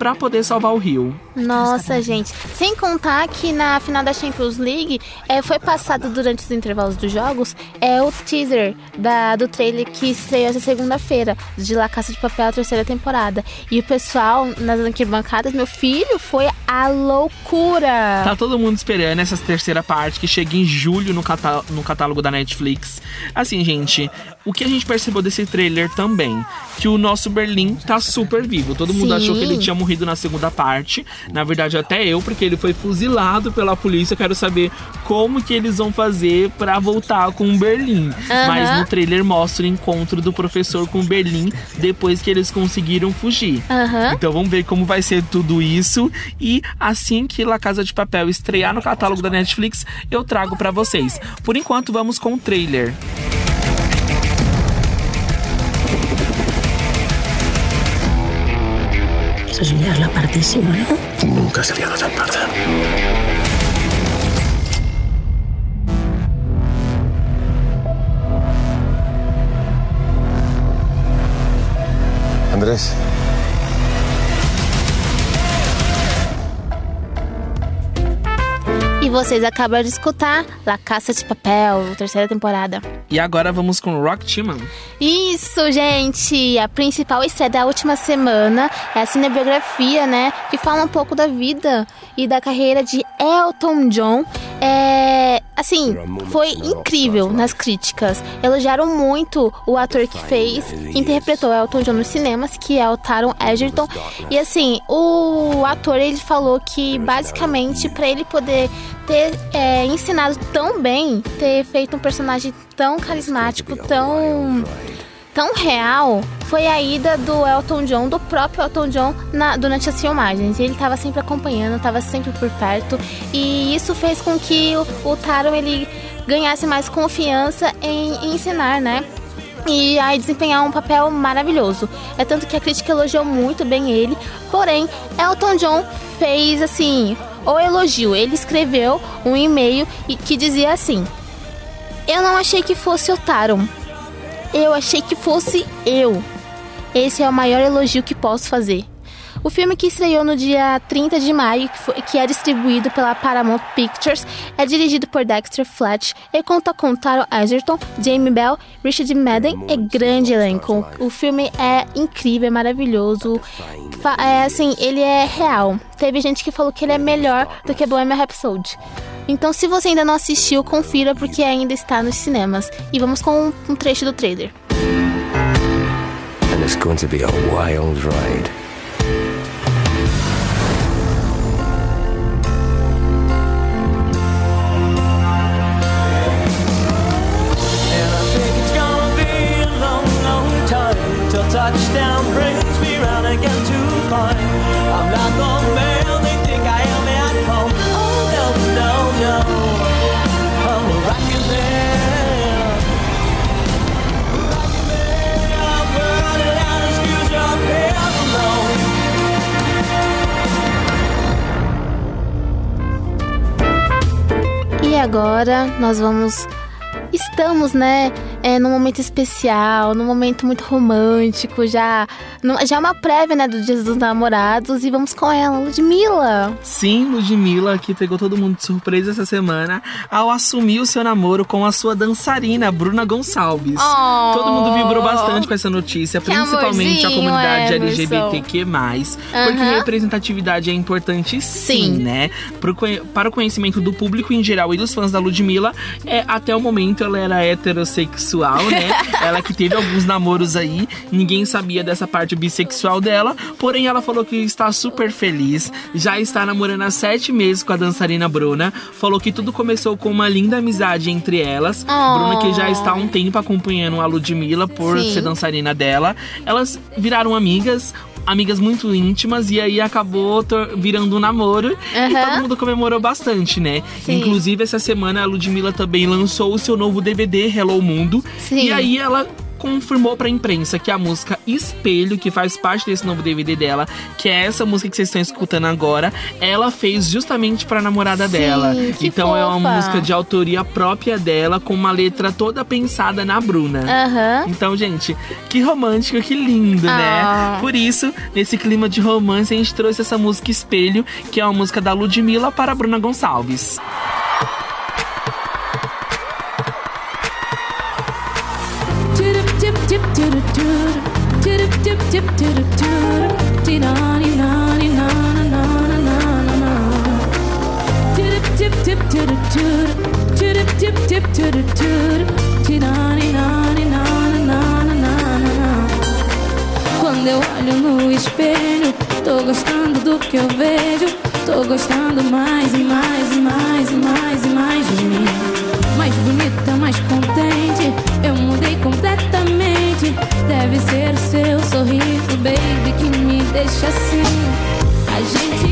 para poder salvar o Rio. Nossa, gente. Sem contar que na final da Champions League é, foi passado durante os intervalos dos jogos é o teaser da, do trailer que estreou essa segunda-feira de La Caça de Papel, a terceira temporada. E o pessoal nas arquibancadas, meu filho, foi a loucura. Tá todo mundo esperando essa terceira parte que chega em julho no, catá- no catálogo da Netflix. Assim, gente, o que a gente percebeu desse trailer também? Que o nosso Berlim tá super vivo. Todo mundo Sim. achou que ele tinha morrido na segunda parte. Na verdade, até eu, porque ele foi fuzilado pela polícia. Eu quero saber como que eles vão fazer pra voltar com o Berlim. Aham. Mas no trailer mostra o encontro do professor com o Berlim depois que eles conseguiram fugir. Aham. Então vamos ver como vai ser tudo isso. E assim que La Casa de Papel estrear no catálogo da Netflix, eu trago pra vocês. Por enquanto, vamos com o trailer. Eso es liar la partísima, ¿no? Nunca se ha liado tan parda. Andrés, vocês acabaram de escutar La Caça de Papel, terceira temporada. E agora vamos com Rock Timan. Isso, gente! A principal estreia da última semana é a cinebiografia, né? Que fala um pouco da vida e da carreira de Elton John. É. Assim, foi incrível nas críticas. Elogiaram muito o ator que fez, que interpretou Elton John nos cinemas, que é o Taron Egerton. E assim, o ator ele falou que basicamente para ele poder ter é, ensinado tão bem, ter feito um personagem tão carismático, tão tão real foi a ida do Elton John, do próprio Elton John, na- durante as filmagens. Ele estava sempre acompanhando, estava sempre por perto, e isso fez com que o, o Taron ele ganhasse mais confiança em, em ensinar, né? E aí desempenhar um papel maravilhoso. É tanto que a crítica elogiou muito bem ele. Porém, Elton John fez assim, o elogio. Ele escreveu um e-mail que dizia assim: Eu não achei que fosse o Taron. Eu achei que fosse eu. Esse é o maior elogio que posso fazer. O filme que estreou no dia 30 de maio, que, foi- que é distribuído pela Paramount Pictures, é dirigido por Dexter Fletch e conta com Taron Egerton, Jamie Bell, Richard Madden e grande elenco. O filme é incrível, é maravilhoso. É assim, ele é real. Teve gente que falou que ele é melhor do que Bohemian Rhapsody. Então, se você ainda não assistiu, confira porque ainda está nos cinemas. E vamos com um- um trecho do trailer. and it's going to be a wild ride. Touchdown brings me round again to find I'm not the man they think I am at home. Oh no, no, no. E agora nós vamos. Estamos, né, é, num momento especial, num momento muito romântico, já, já é uma prévia, né, do Dia dos Namorados e vamos com ela, Ludmilla. Sim, Ludmilla, que pegou todo mundo de surpresa essa semana ao assumir o seu namoro com a sua dançarina, Bruna Gonçalves. Oh. Todo mundo vibrou bastante com essa notícia, principalmente a comunidade Emerson. LGBTQ+, porque representatividade é importante sim, Sim. né? Para o conhecimento do público em geral e dos fãs da Ludmilla, é, até o momento ela era heterossexual, né? (laughs) ela que teve alguns namoros aí, ninguém sabia dessa parte bissexual dela, porém ela falou que está super feliz, já está namorando há sete meses com a dançarina Bruna, falou que tudo começou com uma linda amizade entre elas, Oh. Bruna que já está há um tempo acompanhando a Ludmilla por Sim. ser dançarina dela, elas viraram amigas, amigas muito íntimas e aí acabou virando um namoro e Aham. todo mundo comemorou bastante, né? Sim. Inclusive essa semana a Ludmilla também lançou o seu novo DVD Hello Mundo Sim. e aí ela confirmou pra imprensa que a música Espelho, que faz parte desse novo DVD dela, que é essa música que vocês estão escutando agora, ela fez justamente pra namorada Sim, dela. então é uma fofa. música de autoria própria dela, com uma letra toda pensada na Bruna. Aham. Então, gente, que romântico, que lindo, Ah. né? Por isso, nesse clima de romance, a gente trouxe essa música Espelho, que é uma música da Ludmilla para a Bruna Gonçalves. Quando eu olho no espelho, tô gostando do que eu vejo. Tô gostando mais e mais e mais e mais e mais de mim. Mais bonita, mais contente. Eu mudei completamente. Deve ser o seu sorriso, baby, que me deixa assim. A gente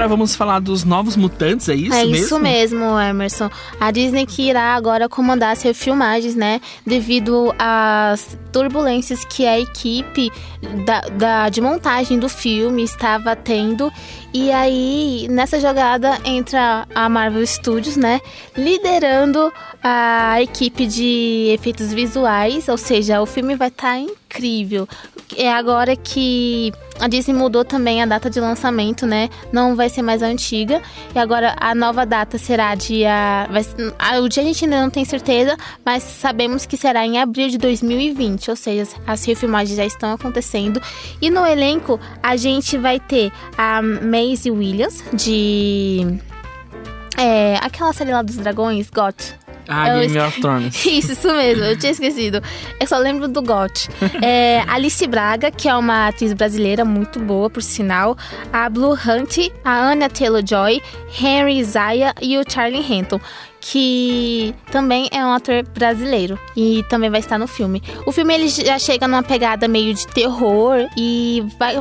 agora vamos falar dos novos mutantes, é isso é mesmo? isso mesmo, Emerson. A Disney que irá agora comandar as refilmagens, né? Devido às turbulências que a equipe da, da- de montagem do filme estava tendo. E aí, nessa jogada, entra a Marvel Studios, né? Liderando a equipe de efeitos visuais. Ou seja, o filme vai estar incrível. É agora que a Disney mudou também a data de lançamento, né? Não vai ser mais a antiga. E agora a nova data será dia. vai o dia a gente ainda não tem certeza, mas sabemos que será em abril de 2020. Ou seja, as refilmagens já estão acontecendo. E no elenco a gente vai ter a Maisie Williams, de. É, aquela série lá dos dragões, GOT. Ah, Eu Game of Thrones. (laughs) Isso, isso mesmo, eu tinha esquecido. Eu só lembro do GOT. (laughs) É, Alice Braga, que é uma atriz brasileira muito boa, por sinal. A Blue Hunt, a Anya Taylor-Joy, Henry Zaya e o Charlie Henton. Que também é um ator brasileiro e também vai estar no filme. O filme ele já chega numa pegada meio de terror e vai,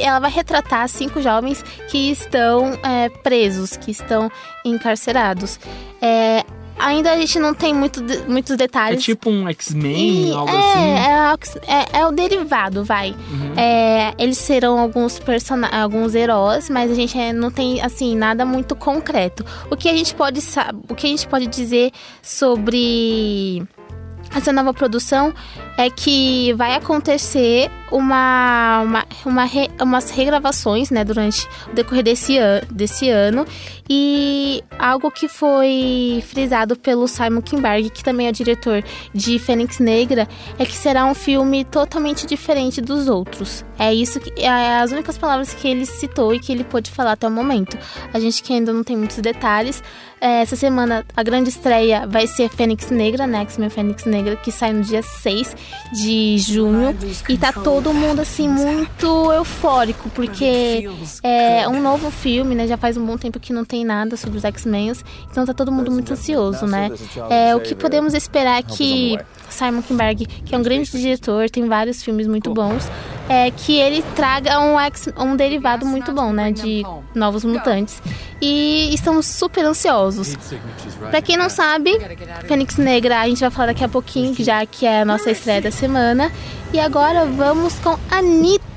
ela vai retratar cinco jovens que estão é, presos, que estão encarcerados. É, ainda a gente não tem muito, de- muitos É detalhes. tipo um X-Men, algo é, assim. É, é- é o derivado, vai. É, eles serão alguns personagens, alguns heróis, mas a gente é, não tem assim nada muito concreto. O que a gente pode o que a gente pode dizer sobre essa nova produção é que vai acontecer uma, uma, uma re- umas regravações, né, durante o decorrer desse, an desse ano. E algo que foi frisado pelo Simon Kinberg, que também é diretor de Fênix Negra, é que será um filme totalmente diferente dos outros. É isso que é as únicas palavras que ele citou e que ele pôde falar até o momento. A gente que ainda não tem muitos detalhes. É, essa semana a grande estreia vai ser Fênix Negra, né? X-Men Fênix Negra, que sai no dia 6 de junho. E tá todo mundo assim muito eufórico, porque é um novo filme, né? Já faz um bom tempo que não tem nada sobre os X-Men. Então tá todo mundo muito ansioso, né? É, o que podemos esperar é que Simon Kinberg, que é um grande diretor, tem vários filmes muito bons, é que ele traga um, X, um derivado muito bom, né? De novos mutantes. E estamos super ansiosos. Pra quem não sabe, Fênix Negra, a gente vai falar daqui a pouquinho, já que é a nossa estreia da semana. E agora vamos com Anitta.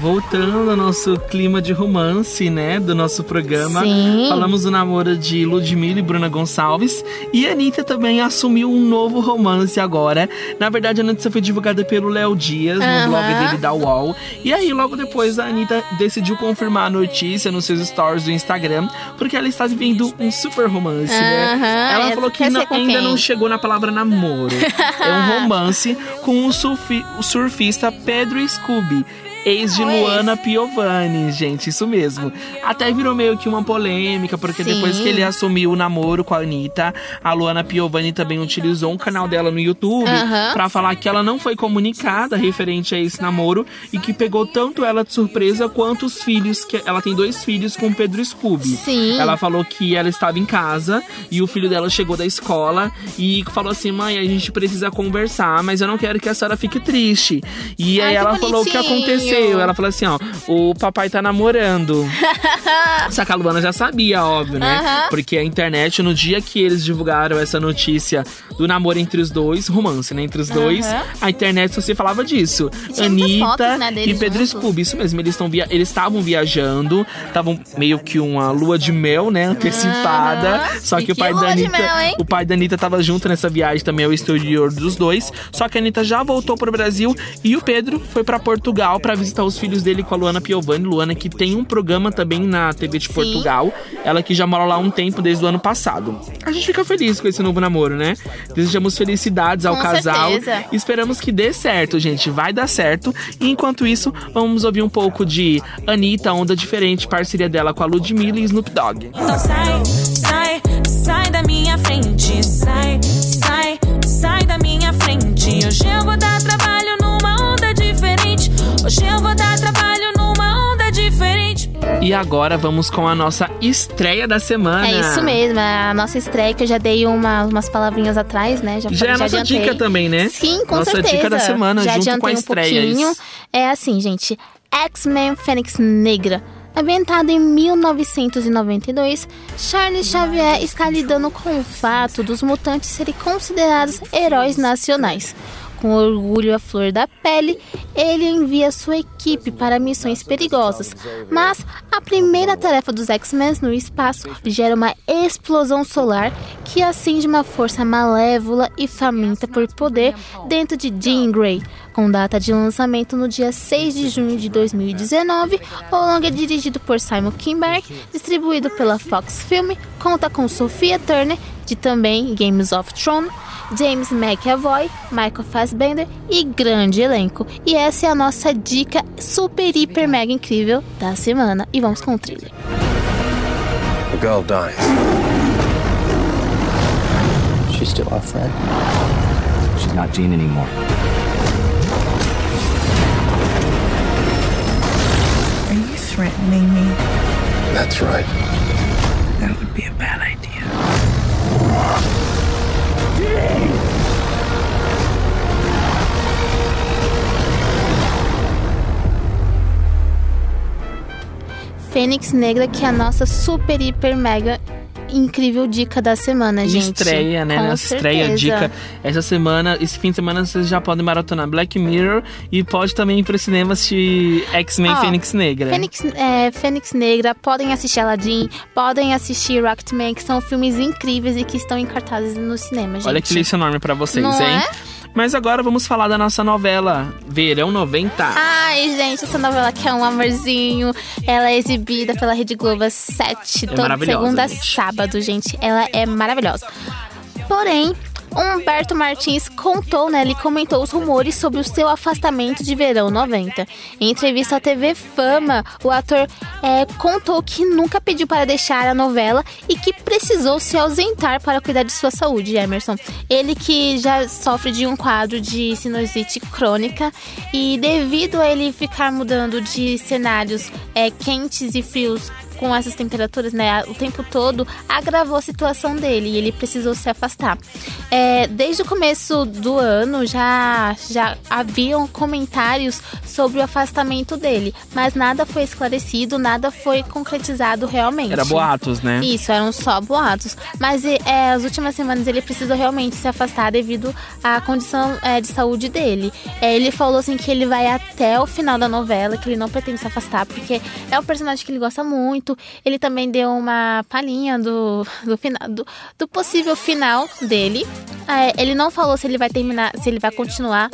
Voltando ao nosso clima de romance, né, do nosso programa. Sim. Falamos do namoro de Ludmilla e Bruna Gonçalves. E a Anitta também assumiu um novo romance agora. Na verdade, a notícia foi divulgada pelo Léo Dias, no blog dele da UOL. E aí, logo depois, a Anitta decidiu confirmar a notícia nos seus stories do Instagram, porque ela está vivendo um super romance, né? Ela eu falou que não- ainda não chegou na palavra namoro. (laughs) é um romance com o, surfi- o surfista Pedro Scooby. Ex de Ah, ex. Luana Piovani, gente, isso mesmo. Até virou meio que uma polêmica, porque Sim. depois que ele assumiu o namoro com a Anitta, a Luana Piovani também utilizou um canal dela no YouTube Aham. pra falar que ela não foi comunicada referente a esse namoro e que pegou tanto ela de surpresa quanto os filhos, que ela tem dois filhos com o Pedro Scooby. Sim. Ela falou que ela estava em casa e o filho dela chegou da escola e falou assim: mãe, a gente precisa conversar, mas eu não quero que a senhora fique triste. E Ai, aí ela falou o que bonitinho. Aconteceu. Ela falou assim: ó, o papai tá namorando. (laughs) Só que a Luana já sabia, óbvio, né? Porque a internet, no dia que eles divulgaram essa notícia do namoro entre os dois, romance, né? Entre os dois, a internet só se falava disso. tinha Anitta fotos, né, e Pedro juntos. Scooby, isso mesmo. Eles estão via... eles estavam viajando, estavam meio que uma lua de mel, né? Antecipada. Só E que o que pai da Anitta. mel? O pai da Anitta tava junto nessa viagem também ao exterior dos dois. Só que a Anitta já voltou pro Brasil e o Pedro foi pra Portugal pra visitar os filhos dele com a Luana Piovani. Luana, que tem um programa também na TV de Portugal. Ela que já mora lá há um tempo, desde o ano passado. A gente fica feliz com esse novo namoro, né? Desejamos felicidades ao Com casal. certeza. Esperamos que dê certo, gente. Vai dar certo. E enquanto isso, vamos ouvir um pouco de Anitta, Onda Diferente, parceria dela com a Ludmilla e Snoop Dogg. Então sai, sai, sai da minha frente. Sai, E agora vamos com a nossa estreia da semana. É isso mesmo, a nossa estreia que eu já dei uma, umas palavrinhas atrás, né? Já, Já é a nossa adiantei. dica também, né? Sim, com Nossa certeza. dica da semana, já junto com a um estreia, pouquinho. isso. É assim, gente. X-Men Fênix Negra. Ambientado em 1992, Charles Xavier está lidando com o fato dos mutantes serem considerados heróis nacionais. Com orgulho à flor da pele, ele envia sua equipe para missões perigosas. Mas a primeira tarefa dos X-Men no espaço gera uma explosão solar que acende uma força malévola e faminta por poder dentro de Jean Grey. Com data de lançamento no dia 6 de junho de 2019, o longa é dirigido por Simon Kinberg, distribuído pela Fox Film, conta com Sophia Turner, de também Games of Thrones, James McAvoy, Michael Fassbender e grande elenco. E essa é a nossa dica super, hiper, mega incrível da semana. E vamos com o trailer. The girl dies. She's still our friend. She's not Jean anymore. Are you threatening me? That's right. Fênix Negra, que é a nossa super, hiper, mega incrível dica da semana, gente. Estreia, né? Com Nossa estreia, dica. Essa semana, esse fim de semana, vocês já podem maratonar Black Mirror e pode também ir pro cinema assistir X-Men Ó, Fênix Negra. Fênix, é, Fênix Negra, podem assistir Aladdin, podem assistir Rocketman, que são filmes incríveis e que estão em cartazes no cinema, gente. Olha que lixo enorme pra vocês, Não hein? é? Mas agora vamos falar da nossa novela Verão 90. Ai, gente, essa novela que é um amorzinho. Ela é exibida pela Rede Globo às 7, toda maravilhosa, segunda gente. sábado, gente. Ela é maravilhosa. Porém, Humberto Martins contou, né? Ele comentou os rumores sobre o seu afastamento de verão 90. Em entrevista à TV Fama, o ator é, contou que nunca pediu para deixar a novela e que precisou se ausentar para cuidar de sua saúde, Emerson. Ele que já sofre de um quadro de sinusite crônica e devido a ele ficar mudando de cenários é, quentes e frios com essas temperaturas, né, o tempo todo, agravou a situação dele e ele precisou se afastar. É, desde o começo do ano já, já haviam comentários sobre o afastamento dele, mas nada foi esclarecido, nada foi concretizado realmente. Era boatos, né? Isso, eram só boatos. Mas é, as últimas semanas ele precisou realmente se afastar devido à condição é, de saúde dele. É, ele falou assim que ele vai até o final da novela, que ele não pretende se afastar, porque é um personagem que ele gosta muito. Ele também deu uma palhinha do, do, final, do, do possível final dele. É, ele não falou se ele vai terminar, se ele vai continuar.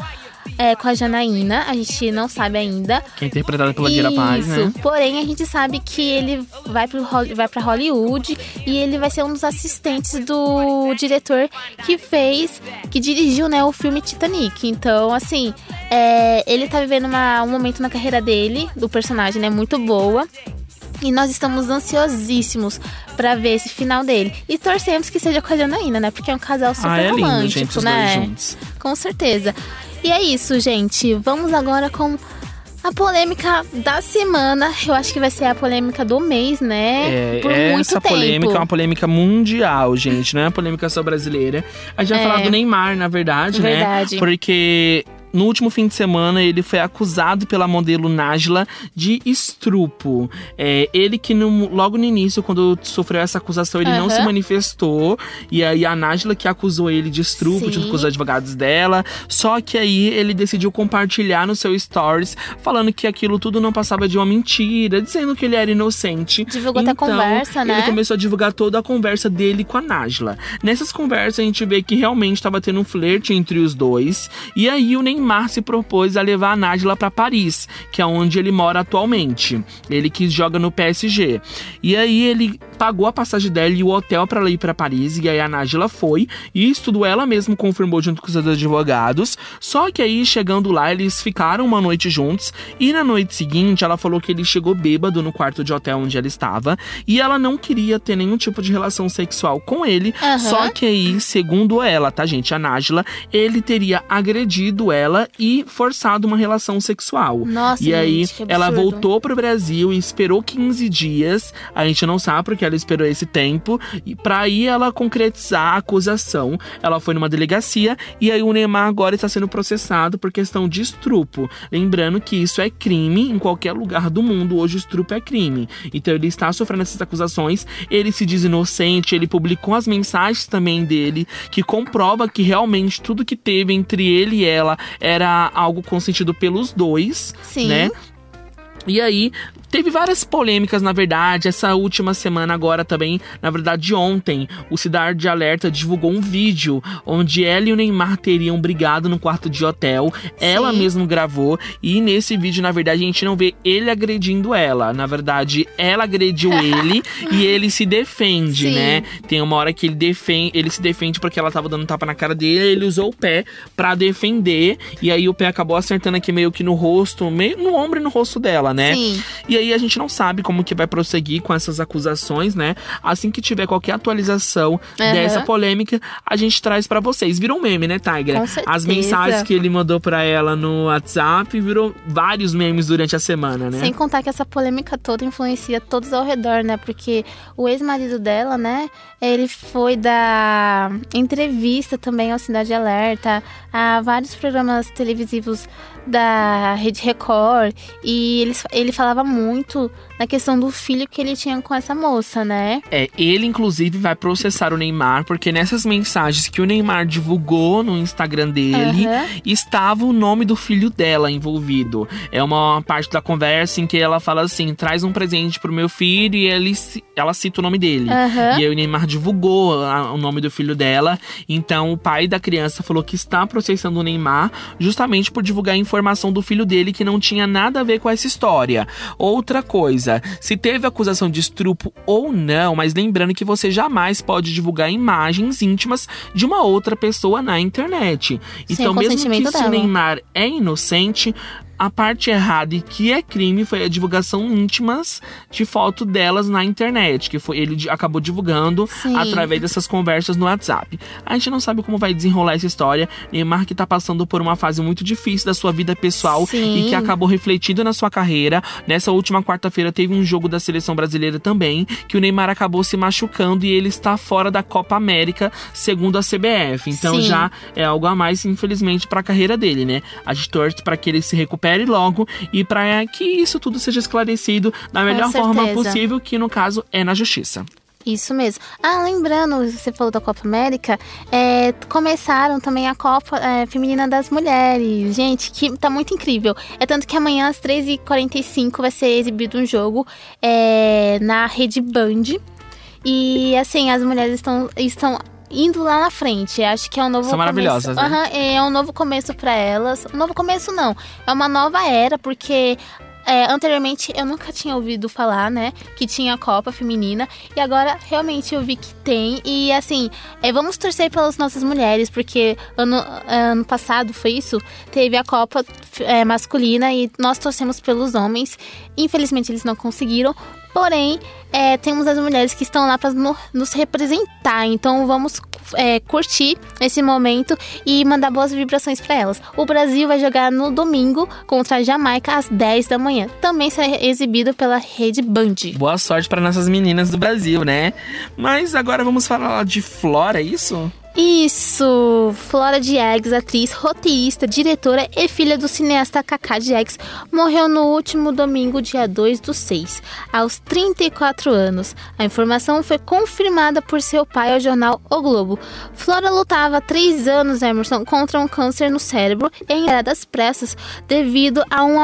é, com a Janaína, a gente não sabe ainda. Que é interpretada pela Dira Paz, né? Porém, a gente sabe que ele vai, pro, vai pra Hollywood e ele vai ser um dos assistentes do diretor que fez, que dirigiu, né, o filme Titanic. Então, assim, é, ele tá vivendo uma- um momento na carreira dele, do personagem, né, muito boa. E nós estamos ansiosíssimos pra ver esse final dele. E torcemos que seja com a Janaína, né? Porque é um casal super Ah, é lindo, romântico, gente, os né? Com certeza. E é isso, gente. Vamos agora com a polêmica da semana. Eu acho que vai ser a polêmica do mês, né? É, Por muito essa tempo. polêmica é uma polêmica mundial, gente, não é uma polêmica só brasileira. A gente vai É. falar do Neymar, na verdade, Verdade. né? Porque no último fim de semana ele foi acusado pela modelo Nájila de estrupo. É, ele que no- logo no início, quando sofreu essa acusação, ele não Aham. se manifestou. E aí a Nájila que acusou ele de estrupo, Sim. junto com os advogados dela. Só que aí ele decidiu compartilhar no seu stories, falando que aquilo tudo não passava de uma mentira, dizendo que ele era inocente. Divulgou até Então, conversa, né? Ele começou a divulgar toda a conversa dele com a Nájila. Nessas conversas a gente vê que realmente estava tendo um flerte entre os dois. E aí o Neymar se propôs a levar a Nájila para Paris, que é onde ele mora atualmente. Ele que joga no PSG. E aí ele pagou a passagem dela e o hotel para ela ir para Paris. E aí a Nájila foi. E isso tudo ela mesma confirmou junto com os advogados. Só que aí chegando lá eles ficaram uma noite juntos. E na noite seguinte ela falou que ele chegou bêbado no quarto de hotel onde ela estava. E ela não queria ter nenhum tipo de relação sexual com ele. Aham. Só que aí, segundo ela, tá, gente? A Nájila, ele teria agredido ela e forçado uma relação sexual. Nossa, e aí, gente, que ela voltou pro Brasil e esperou 15 dias. A gente não sabe porque ela esperou esse tempo. E pra aí ela concretizar a acusação. Ela foi numa delegacia e aí o Neymar agora está sendo processado por questão de estrupo. Lembrando que isso é crime em qualquer lugar do mundo. Hoje o estrupo é crime. Então ele está sofrendo essas acusações. Ele se diz inocente. Ele publicou as mensagens também dele que comprova que realmente tudo que teve entre ele e ela era algo consentido pelos dois, Sim. né? E aí, teve várias polêmicas, na verdade. Essa última semana, agora também, na verdade, ontem, o Cidade Alerta divulgou um vídeo onde ela e o Neymar teriam brigado no quarto de hotel. Ela mesmo gravou. E nesse vídeo, na verdade, a gente não vê ele agredindo ela. Na verdade, ela agrediu (laughs) ele e ele se defende, Sim. né? Tem uma hora que ele defende, ele se defende porque ela tava dando tapa na cara dele, ele usou o pé pra defender e aí o pé acabou acertando aqui meio que no rosto, meio no ombro e no rosto dela, né? Sim. E aí a gente não sabe como que vai prosseguir com essas acusações, né? Assim que tiver qualquer atualização Aham. dessa polêmica, a gente traz pra vocês. Virou um meme, né, Tiger? Com certeza. As mensagens que ele mandou pra ela no WhatsApp virou vários memes durante a semana, né? Sem contar que essa polêmica toda influencia todos ao redor, né? Porque o ex-marido dela, né? Ele foi dar entrevista também ao Cidade Alerta, a vários programas televisivos da Rede Record. E ele, ele falava muito na questão do filho que ele tinha com essa moça, né? É, ele inclusive vai processar o Neymar, porque nessas mensagens que o Neymar divulgou no Instagram dele, Aham. estava o nome do filho dela envolvido. É uma parte da conversa em que ela fala assim: traz um presente pro meu filho, e ele ela cita o nome dele. Aham. E aí o Neymar divulgou a- o nome do filho dela. Então o pai da criança falou que está processando o Neymar justamente por divulgar a informação do filho dele que não tinha nada a ver com essa história. Outra coisa, se teve acusação de estupro ou não, mas lembrando que você jamais pode divulgar imagens íntimas de uma outra pessoa na internet. Então, mesmo que se o. Neymar é inocente, a parte errada e que é crime foi a divulgação íntimas de foto delas na internet, que foi ele acabou divulgando Sim. através dessas conversas no WhatsApp. A gente não sabe como vai desenrolar essa história. Neymar que tá passando por uma fase muito difícil da sua vida pessoal Sim. e que acabou refletindo na sua carreira. Nessa última quarta-feira teve um jogo da seleção brasileira também, que o Neymar acabou se machucando e ele está fora da Copa América, segundo a CBF. Então Sim. já é algo a mais, infelizmente, para a carreira dele, né? A gente torce para que ele se recupere logo e para que isso tudo seja esclarecido da melhor forma possível, que no caso é na justiça. Isso mesmo. Ah, lembrando, você falou da Copa América, é, começaram também a Copa é, Feminina das Mulheres. Gente, que tá muito incrível. É tanto que amanhã às 13h45 vai ser exibido um jogo é, na Rede Band. E assim, as mulheres estão, estão indo lá na frente. Acho que é um novo São maravilhosas, começo. né? Aham, é um novo começo pra elas. Um novo começo não, é uma nova era, porque é, anteriormente eu nunca tinha ouvido falar, né, que tinha Copa Feminina. E agora realmente eu vi que tem. E assim, é, vamos torcer pelas nossas mulheres, porque ano, ano passado foi isso. Teve a Copa é, masculina e nós torcemos pelos homens. Infelizmente eles não conseguiram. Porém, é, temos as mulheres que estão lá para nos representar. Então vamos é, curtir esse momento e mandar boas vibrações para elas. O Brasil vai jogar no domingo contra a Jamaica às 10 da manhã. Também será exibido pela Rede Band. Boa sorte para nossas meninas do Brasil, né? Mas agora vamos falar de Flora, é isso? Isso! Flora Diegues, atriz, roteirista, diretora e filha do cineasta Kaká Diegues, morreu no último domingo, dia 2 do 6, aos 34 anos. A informação foi confirmada por seu pai ao jornal O Globo. Flora lutava há três anos, Emerson, contra um câncer no cérebro em das pressas devido um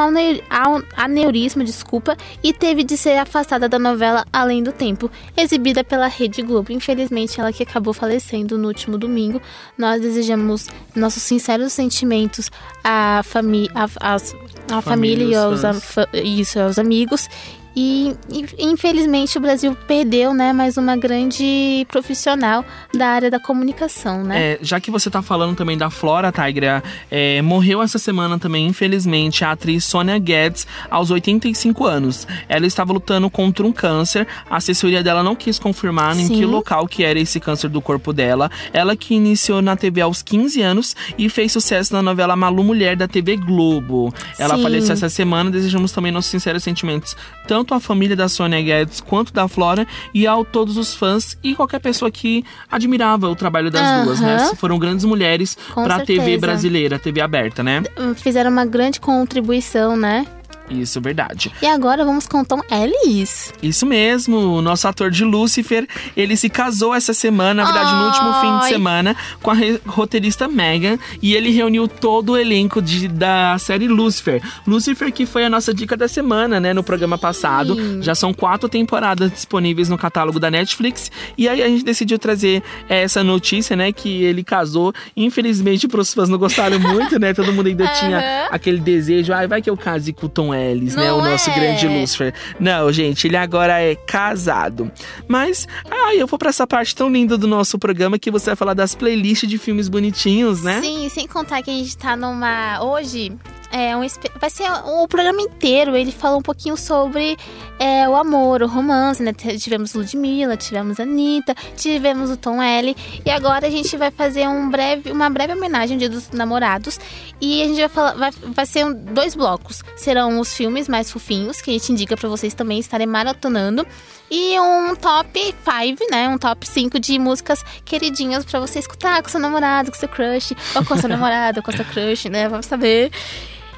a um aneurisma, desculpa, e teve de ser afastada da novela Além do Tempo, exibida pela Rede Globo. Infelizmente, ela que acabou falecendo no último domingo. Nós desejamos nossos sinceros sentimentos à, fami à, às- à família e aos, fa- isso, aos amigos. E in- infelizmente o Brasil perdeu, né, mais uma grande profissional da área da comunicação, né? É, já que você tá falando também da Flora Tigra, é, morreu essa semana também, infelizmente, a atriz Sonia Guedes, aos 85 anos. Ela estava lutando contra um câncer, a assessoria dela não quis confirmar em Sim. que local que era esse câncer do corpo dela. Ela que iniciou na TV aos 15 anos e fez sucesso na novela Malu Mulher da TV Globo. Ela Sim. faleceu essa semana, desejamos também nossos sinceros sentimentos, tanto à família da Sonia Guedes quanto da Flora e a todos os fãs e qualquer pessoa que admirava o trabalho das duas, né? Foram grandes mulheres Com pra TV brasileira, TV aberta, né? Fizeram uma grande contribuição, né? Isso, verdade. E agora vamos com Tom Ellis. Isso mesmo, o nosso ator de Lucifer, ele se casou essa semana, na verdade, no último fim de semana, com a roteirista Megan, e ele reuniu todo o elenco de- da série Lucifer. Lucifer, que foi a nossa dica da semana, né, no programa passado. Já são quatro temporadas disponíveis no catálogo da Netflix, e aí a gente decidiu trazer essa notícia, né, que ele casou. Infelizmente, pros fãs não gostaram muito, né, todo mundo ainda (laughs) tinha Aham. aquele desejo, ai, vai que eu case com o Tom Ellis, né, Não o nosso é? grande Lucifer. Não, gente, ele agora é casado. Mas, ai, eu vou pra essa parte tão linda do nosso programa que você vai falar das playlists de filmes bonitinhos, né? Sim, sem contar que a gente tá numa. Hoje. É um, vai ser o programa inteiro. Ele falou um pouquinho sobre é, o amor, o romance, né? Tivemos Ludmilla, tivemos Anitta, tivemos o Tom L. E agora a gente vai fazer um breve, uma breve homenagem ao Dia dos Namorados. E a gente vai falar. Vai, vai ser um- dois blocos. Serão os filmes mais fofinhos, que a gente indica pra vocês também estarem maratonando. E um top 5, né? Um top 5 de músicas queridinhas pra você escutar com seu namorado, com seu crush, ou com seu (laughs) namorado, ou com seu crush, né? Vamos saber.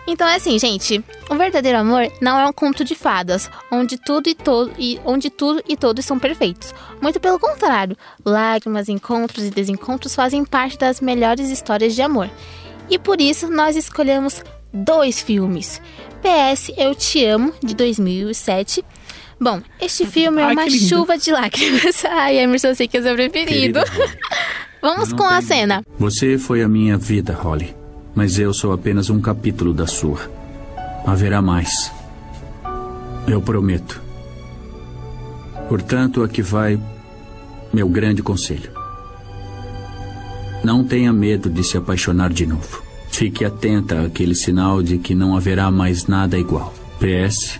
Então é assim, gente, o verdadeiro amor não é um conto de fadas, onde tudo e todo e onde tudo e todos são perfeitos. Muito pelo contrário, lágrimas, encontros e desencontros fazem parte das melhores histórias de amor. E por isso nós escolhemos dois filmes. PS Eu Te Amo, de 2007, Bom, este filme é Ai, uma chuva de lágrimas. (laughs) Ai, Emerson, eu sei que é seu preferido. (laughs) Vamos com a cena. Você foi a minha vida, Holly. Mas eu sou apenas um capítulo da sua. Haverá mais. Eu prometo. Portanto, aqui vai meu grande conselho. Não tenha medo de se apaixonar de novo. Fique atenta àquele sinal de que não haverá mais nada igual. PS,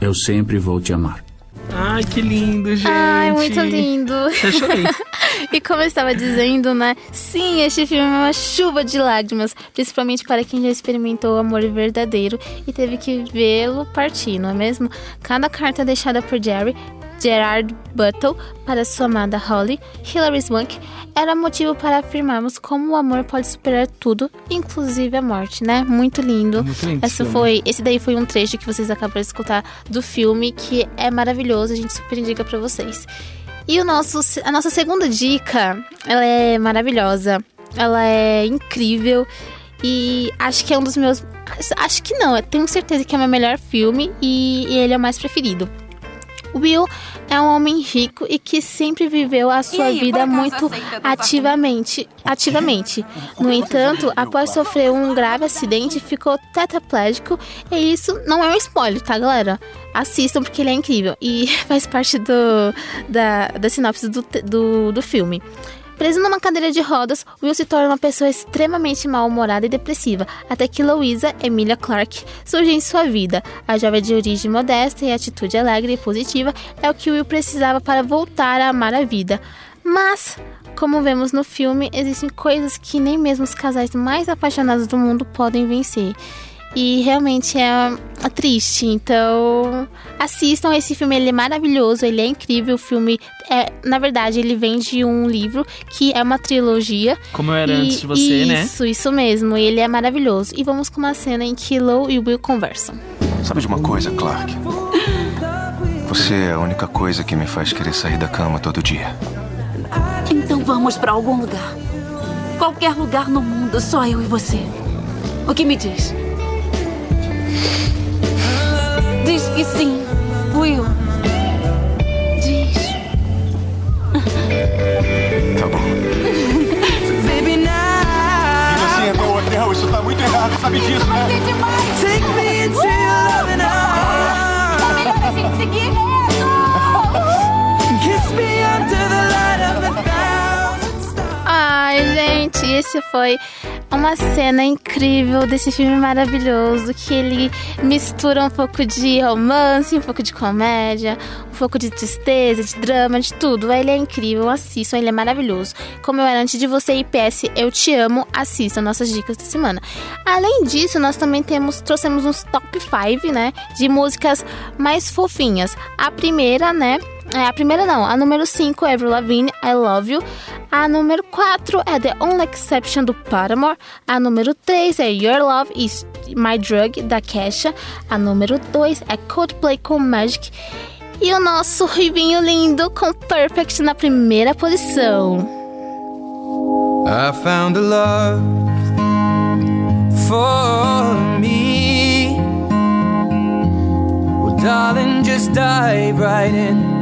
eu sempre vou te amar. Ai, que lindo, gente. Ai, muito lindo. Até chorei. (laughs) e como eu estava dizendo, né? Sim, este filme é uma chuva de lágrimas, principalmente para quem já experimentou o amor verdadeiro e teve que vê-lo partir, não é mesmo? Cada carta deixada por Jerry, Gerard Buttle, para sua amada Holly, Hilary Swank, era motivo para afirmarmos como o amor pode superar tudo, inclusive a morte, né? Muito lindo. Muito lindo esse foi, esse daí foi um trecho que vocês acabaram de escutar do filme, que é maravilhoso, a gente super indica para vocês. E o nosso, a nossa segunda dica, ela é maravilhosa, ela é incrível e acho que é um dos meus, acho que não, eu tenho certeza que é o meu melhor filme e, e ele é o mais preferido. Will é um homem rico e que sempre viveu a sua aí, vida muito ativamente, ativamente. No entanto, após sofrer um grave acidente, ficou tetraplégico e isso não é um spoiler, tá, galera? Assistam porque ele é incrível e (laughs) faz parte do, da, da sinopse do, do, do filme. Preso numa cadeira de rodas, Will se torna uma pessoa extremamente mal-humorada e depressiva, até que Louisa Emilia Clarke surge em sua vida. A jovem de origem modesta e atitude alegre e positiva é o que Will precisava para voltar a amar a vida. Mas, como vemos no filme, existem coisas que nem mesmo os casais mais apaixonados do mundo podem vencer. E realmente é, é triste. Então, assistam esse filme, ele é maravilhoso, ele é incrível. O filme é, na verdade, ele vem de um livro que é uma trilogia. Como eu era E- antes de você, né? Isso, isso mesmo. Ele é maravilhoso. E vamos com uma cena em que Lo e Will conversam. Sabe de uma coisa, Clark? Você é a única coisa que me faz querer sair da cama todo dia. Então vamos pra algum lugar. Qualquer lugar no mundo, só eu e você. O que me diz? Diz que sim, Will. Diz. Tá bom. Baby, now. E você é meu hotel, isso tá muito errado, sabe disso, né? Take me into your loving arms. É melhor a gente seguir Kiss Ai, gente, esse foi uma cena incrível desse filme maravilhoso que ele mistura um pouco de romance, um pouco de comédia, um pouco de tristeza, de drama, de tudo. Ele é incrível, assistam, ele é maravilhoso. Como eu era antes de você e PS, eu te amo, assistam nossas dicas da semana. Além disso, nós também temos trouxemos uns top 5, né, de músicas mais fofinhas. A primeira, né, é, a primeira não, a número 5 é Avril Lavigne, I Love You. A número 4 é The Only Exception do Paramore. A número 3 é Your Love Is My Drug da Kesha. A número 2 é Coldplay com Magic. E o nosso Ruivinho lindo com Perfect na primeira posição. I found a love for me. Well, darling, just dive right in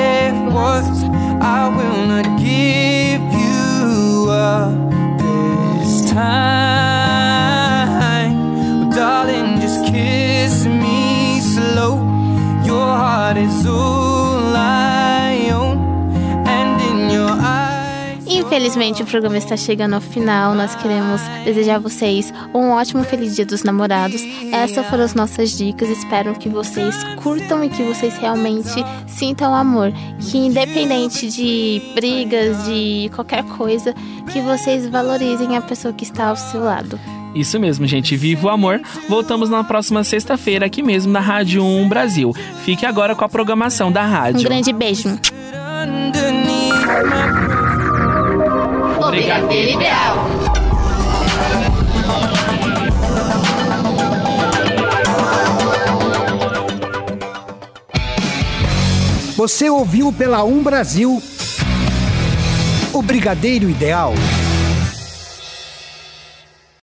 Infelizmente, o programa está chegando ao final. Nós queremos desejar a vocês um ótimo feliz Dia dos Namorados. Essas foram as nossas dicas. Espero que vocês curtam e que vocês realmente sintam amor. Que independente de brigas, de qualquer coisa, que vocês valorizem a pessoa que está ao seu lado. Isso mesmo, gente. Viva o amor. Voltamos na próxima sexta-feira, aqui mesmo na Rádio 1 Brasil. Fique agora com a programação da rádio. Um grande beijo. Brigadeiro Ideal. Você ouviu pela Um Brasil o Brigadeiro Ideal.